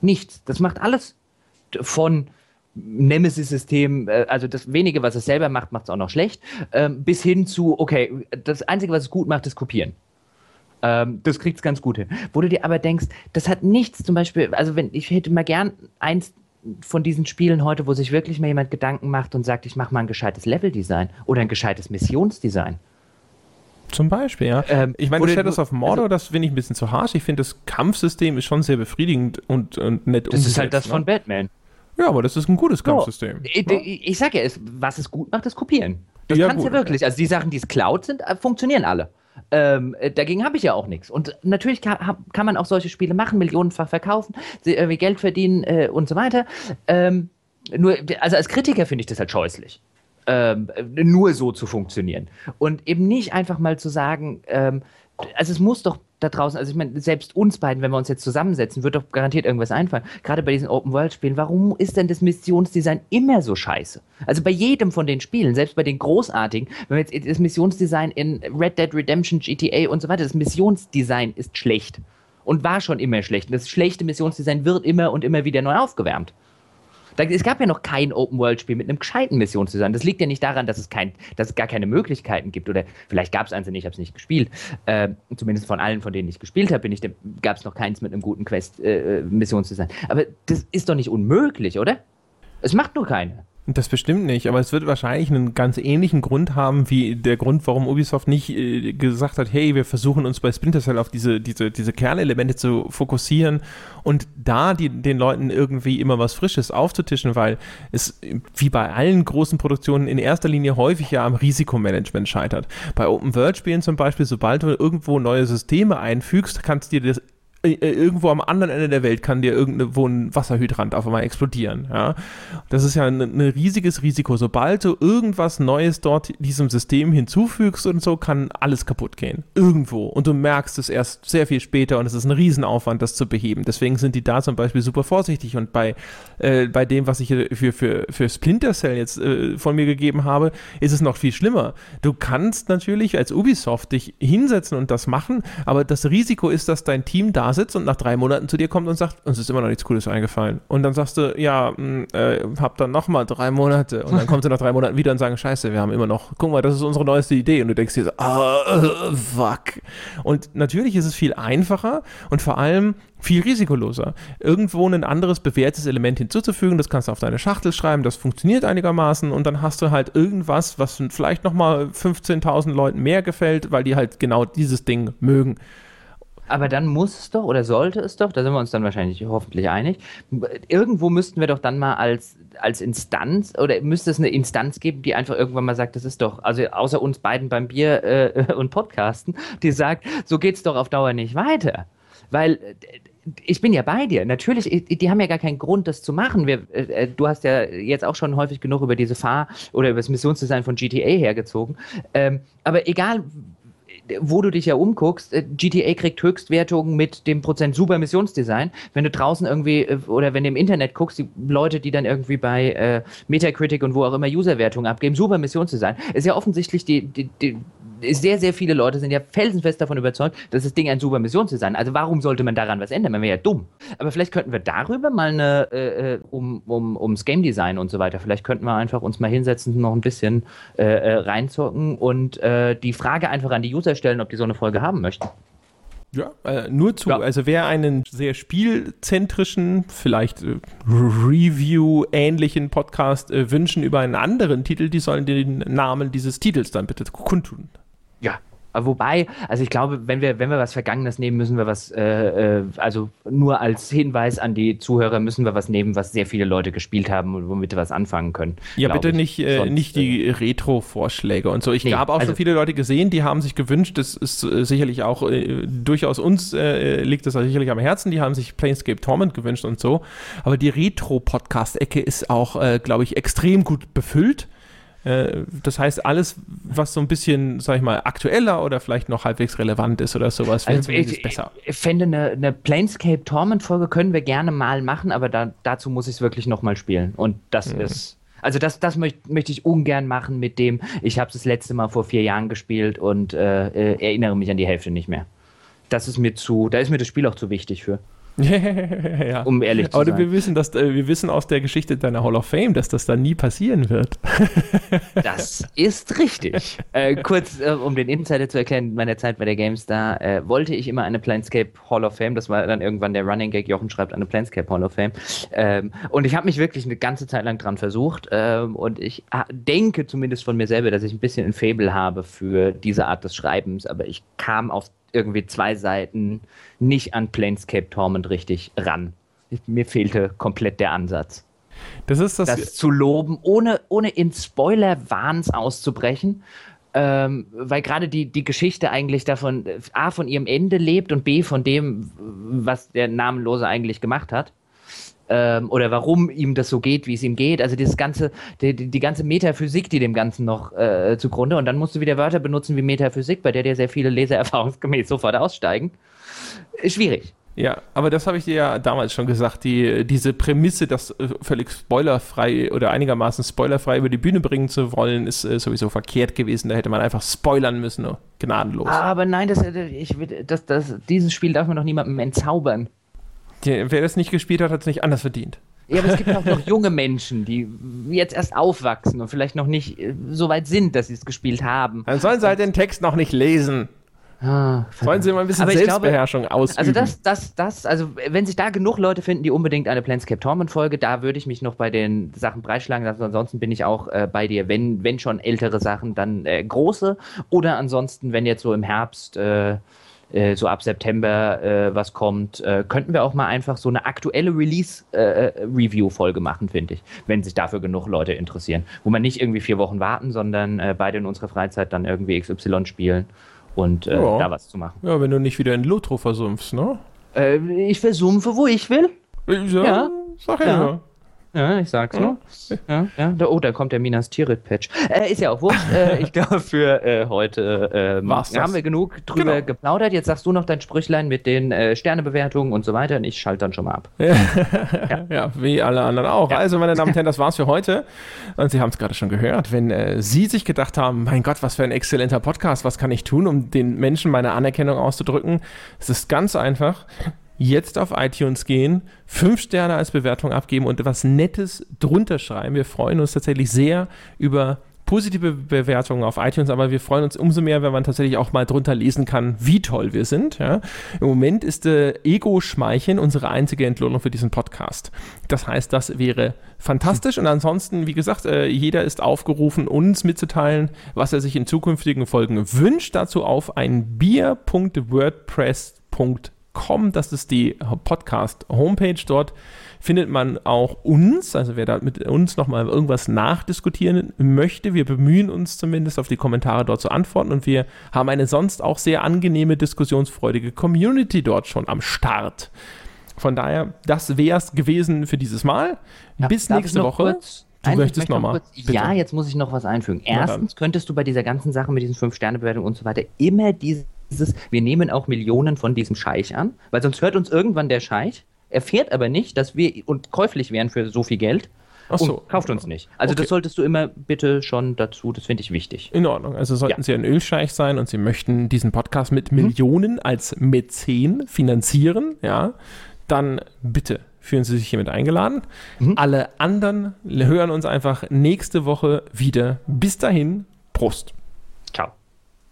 Nichts. Das macht alles von Nemesis-System, äh, also das wenige, was es selber macht, macht es auch noch schlecht, ähm, bis hin zu, okay, das Einzige, was es gut macht, ist kopieren. Ähm, das kriegt es ganz gut hin. Wo du dir aber denkst, das hat nichts zum Beispiel, also wenn ich hätte mal gern eins von diesen Spielen heute, wo sich wirklich mal jemand Gedanken macht und sagt, ich mache mal ein gescheites Leveldesign oder ein gescheites Missionsdesign. Zum Beispiel, ja. Ähm, ich meine, Shadows of Mordor, also, das finde ich ein bisschen zu harsch. Ich finde, das Kampfsystem ist schon sehr befriedigend und, und nett Das ist halt das ne? von Batman. Ja, aber das ist ein gutes Kampfsystem. Oh, ich, ich, ich sage ja, es, was es gut macht, ist kopieren. Das ja, kannst du ja wirklich. Also die Sachen, die es Cloud sind, äh, funktionieren alle. Ähm, äh, dagegen habe ich ja auch nichts. Und natürlich kann, kann, man auch solche Spiele machen, millionenfach verkaufen, irgendwie Geld verdienen äh, und so weiter. Ähm, nur, also als Kritiker finde ich das halt scheußlich. Ähm, nur so zu funktionieren. Und eben nicht einfach mal zu sagen, ähm, also es muss doch da draußen, also ich meine, selbst uns beiden, wenn wir uns jetzt zusammensetzen, wird doch garantiert irgendwas einfallen. Gerade bei diesen Open-World-Spielen, warum ist denn das Missionsdesign immer so scheiße? Also bei jedem von den Spielen, selbst bei den großartigen, wenn wir jetzt das Missionsdesign in Red Dead Redemption, GTA und so weiter, das Missionsdesign ist schlecht. Und war schon immer schlecht. Und das schlechte Missionsdesign wird immer und immer wieder neu aufgewärmt. Es gab ja noch kein Open-World-Spiel mit einem gescheiten Missionsdesign. Das liegt ja nicht daran, dass es, kein, dass es gar keine Möglichkeiten gibt. Oder vielleicht gab es eins nicht, ich habe es nicht gespielt. Äh, zumindest von allen, von denen ich gespielt habe, gab es noch keins mit einem guten Quest-Missionsdesign. Äh, Aber das ist doch nicht unmöglich, oder? Es macht nur keine. Das bestimmt nicht, aber es wird wahrscheinlich einen ganz ähnlichen Grund haben, wie der Grund, warum Ubisoft nicht äh, gesagt hat, hey, wir versuchen uns bei Splinter Cell auf diese, diese, diese Kernelemente zu fokussieren und da die, den Leuten irgendwie immer was Frisches aufzutischen, weil es wie bei allen großen Produktionen in erster Linie häufig ja am Risikomanagement scheitert. Bei Open-World-Spielen zum Beispiel, sobald du irgendwo neue Systeme einfügst, kannst du dir das irgendwo am anderen Ende der Welt kann dir irgendwo ein Wasserhydrant auf einmal explodieren. Ja? Das ist ja ein, ein, riesiges Risiko. Sobald du irgendwas Neues dort diesem System hinzufügst und so, kann alles kaputt gehen. Irgendwo. Und du merkst es erst sehr viel später und es ist ein Riesenaufwand, das zu beheben. Deswegen sind die da zum Beispiel super vorsichtig. Und bei, äh, bei dem, was ich für, für, für Splinter Cell jetzt äh, von mir gegeben habe, ist es noch viel schlimmer. Du kannst natürlich als Ubisoft dich hinsetzen und das machen, aber das Risiko ist, dass dein Team da sitzt und nach drei Monaten zu dir kommt und sagt, uns ist immer noch nichts Cooles eingefallen. Und dann sagst du, ja, mh, hm, äh, hab dann nochmal drei Monate. Und dann kommt sie nach drei Monaten wieder und sagen, scheiße, wir haben immer noch, guck mal, das ist unsere neueste Idee. Und du denkst dir so, ah, fuck. Und natürlich ist es viel einfacher und vor allem viel risikoloser. Irgendwo ein anderes bewährtes Element hinzuzufügen, das kannst du auf deine Schachtel schreiben, das funktioniert einigermaßen und dann hast du halt irgendwas, was vielleicht nochmal 15.000 Leuten mehr gefällt, weil die halt genau dieses Ding mögen. Aber dann muss es doch oder sollte es doch, da sind wir uns dann wahrscheinlich hoffentlich einig, irgendwo müssten wir doch dann mal als, als Instanz oder müsste es eine Instanz geben, die einfach irgendwann mal sagt, das ist doch, also außer uns beiden beim Bier äh, und Podcasten, die sagt, so geht es doch auf Dauer nicht weiter. Weil ich bin ja bei dir. Natürlich, die haben ja gar keinen Grund, das zu machen. Wir, äh, du hast ja jetzt auch schon häufig genug über diese Fahr- oder über das Missionsdesign von GTA hergezogen. Ähm, aber egal, wo du dich ja umguckst, äh, GTA kriegt Höchstwertungen mit dem Prozent super Missionsdesign. Wenn du draußen irgendwie äh, oder wenn du im Internet guckst, die Leute, die dann irgendwie bei äh, Metacritic und wo auch immer Userwertungen abgeben, super Missionsdesign, ist ja offensichtlich die, die, die sehr, sehr viele Leute sind ja felsenfest davon überzeugt, dass das Ding ein super Missionsdesign. Also warum sollte man daran was ändern? Man wäre ja dumm. Aber vielleicht könnten wir darüber mal eine, äh, äh, um, um, ums Game Design und so weiter, vielleicht könnten wir einfach uns mal hinsetzen, noch ein bisschen äh, äh, reinzocken und äh, die Frage einfach an die User stellen, ob die so eine Folge haben möchten. Ja, äh, nur zu. Ja. Also wer einen sehr spielzentrischen, vielleicht äh, Review-ähnlichen Podcast äh, wünschen über einen anderen Titel, die sollen den Namen dieses Titels dann bitte kundtun. Ja, Wobei, also ich glaube, wenn wir, wenn wir was Vergangenes nehmen, müssen wir was, äh, äh, also nur als Hinweis an die Zuhörer müssen wir was nehmen, was sehr viele Leute gespielt haben und womit wir was anfangen können. Ja, bitte ich. nicht, äh, Sonst, nicht die äh, Retro-Vorschläge und so. Ich nee, habe auch also, so viele Leute gesehen, die haben sich gewünscht, das ist äh, sicherlich auch äh, durchaus uns liegt das sicherlich am Herzen, die haben sich Planescape Torment gewünscht und so. Aber die Retro-Podcast-Ecke ist auch, glaube ich, extrem gut befüllt. Äh, das heißt, alles, was so ein bisschen, sag ich mal, aktueller oder vielleicht noch halbwegs relevant ist oder sowas, wäre also zumindest besser. Ich fände, eine, eine Planescape Torment-Folge können wir gerne mal machen, aber da, dazu muss ich es wirklich nochmal spielen. Und das mhm. ist. Also das, das möchte möcht ich ungern machen mit dem, ich habe es das letzte Mal vor vier Jahren gespielt und äh, äh, erinnere mich an die Hälfte nicht mehr. Das ist mir zu, da ist mir das Spiel auch zu wichtig für. Ja. Um ehrlich zu Aber sein. Aber wir wissen, dass, äh, wir wissen aus der Geschichte deiner Hall of Fame, dass das dann nie passieren wird. das ist richtig. Äh, kurz, äh, um den Insider zu erklären, in meiner Zeit bei der GameStar äh, wollte ich immer eine Planescape Hall of Fame. Das war dann irgendwann der Running Gag. Jochen schreibt eine Planescape Hall of Fame. Ähm, und ich habe mich wirklich eine ganze Zeit lang dran versucht. Ähm, und ich ah, denke zumindest von mir selber, dass ich ein bisschen ein Fable habe für diese Art des Schreibens. Aber ich kam auf irgendwie zwei Seiten nicht an Planescape Torment richtig ran. Mir fehlte komplett der Ansatz. Das ist das. Das zu loben, ohne, ohne in Spoiler-Wahns auszubrechen. Ähm, weil gerade die, die Geschichte eigentlich davon, A, von ihrem Ende lebt und B, von dem, was der Namenlose eigentlich gemacht hat ähm, oder warum ihm das so geht, wie es ihm geht. Also dieses ganze, die, die ganze Metaphysik, die dem Ganzen noch äh, zugrunde. Und dann musst du wieder Wörter benutzen wie Metaphysik, bei der dir sehr viele Leser erfahrungsgemäß sofort aussteigen. Ist schwierig. Ja, aber das habe ich dir ja damals schon gesagt. Die, diese Prämisse, das äh, völlig spoilerfrei oder einigermaßen spoilerfrei über die Bühne bringen zu wollen, ist äh, sowieso verkehrt gewesen. Da hätte man einfach spoilern müssen, gnadenlos. Aber nein, das, äh, ich, das, das, dieses Spiel darf man doch niemandem entzaubern. Die, wer das nicht gespielt hat, hat es nicht anders verdient. Ja, aber es gibt auch noch junge Menschen, die jetzt erst aufwachsen und vielleicht noch nicht äh, so weit sind, dass sie es gespielt haben. Dann sollen sie halt den Text noch nicht lesen. Ah, Sollen sie mal ein bisschen Selbstbeherrschung glaube, ausüben. Also das, das, das, also wenn sich da genug Leute finden, die unbedingt eine Planescape Torment Folge, da würde ich mich noch bei den Sachen breitschlagen. Also ansonsten bin ich auch äh, bei dir. Wenn, wenn schon ältere Sachen, dann äh, große. Oder ansonsten, wenn jetzt so im Herbst äh, äh, so ab September äh, was kommt, äh, könnten wir auch mal einfach so eine aktuelle Release-Review-Folge äh, machen, finde ich, wenn sich dafür genug Leute interessieren. Wo man nicht irgendwie vier Wochen warten, sondern äh, beide in unserer Freizeit dann irgendwie XY spielen und äh, ja. da was zu machen. Ja, wenn du nicht wieder in Lotro versumpfst, ne? ich versumpfe, wo ich will. Ja, ja. sag ja. ja. Ja, ich sag's nur. Ja, ja. Oh, da kommt der Minas Tirith Patch. Äh, ist ja auch wurscht. äh, ich glaube, für äh, heute ähm, haben wir genug drüber genau. geplaudert. Jetzt sagst du noch dein Sprüchlein mit den äh, Sternebewertungen und so weiter und ich schalte dann schon mal ab. ja. ja, wie alle anderen auch. Also, meine Damen und Herren, das war's für heute. Und Sie haben es gerade schon gehört. Wenn äh, Sie sich gedacht haben, mein Gott, was für ein exzellenter Podcast, was kann ich tun, um den Menschen meine Anerkennung auszudrücken? Es ist ganz einfach jetzt auf iTunes gehen, fünf Sterne als Bewertung abgeben und etwas Nettes drunter schreiben. Wir freuen uns tatsächlich sehr über positive Bewertungen auf iTunes, aber wir freuen uns umso mehr, wenn man tatsächlich auch mal drunter lesen kann, wie toll wir sind. Ja? Im Moment ist äh, Ego-Schmeicheln unsere einzige Entlohnung für diesen Podcast. Das heißt, das wäre fantastisch und ansonsten, wie gesagt, äh, jeder ist aufgerufen, uns mitzuteilen, was er sich in zukünftigen Folgen wünscht. Dazu auf ein bier.wordpress.com. Das ist die Podcast-Homepage dort findet man auch uns, also wer da mit uns nochmal irgendwas nachdiskutieren möchte, wir bemühen uns zumindest auf die Kommentare dort zu antworten und wir haben eine sonst auch sehr angenehme, diskussionsfreudige Community dort schon am Start. Von daher, das wäre es gewesen für dieses Mal. Ja, Bis nächste Woche. Kurz, du Nein, möchtest nochmal. Noch ja, jetzt muss ich noch was einfügen. Erstens könntest du bei dieser ganzen Sache mit diesen Fünf-Sterne-Bewertungen und so weiter immer dieses, wir nehmen auch Millionen von diesem Scheich an, weil sonst hört uns irgendwann der Scheich erfährt aber nicht, dass wir und käuflich wären für so viel Geld. Ach so. Und kauft uns nicht. Also okay. das solltest du immer bitte schon dazu, das finde ich wichtig. In Ordnung. Also sollten ja. Sie ein Ölscheich sein und Sie möchten diesen Podcast mit mhm. Millionen als Mäzen finanzieren, ja, dann bitte fühlen Sie sich hiermit eingeladen. Mhm. Alle anderen hören uns einfach nächste Woche wieder. Bis dahin, Prost.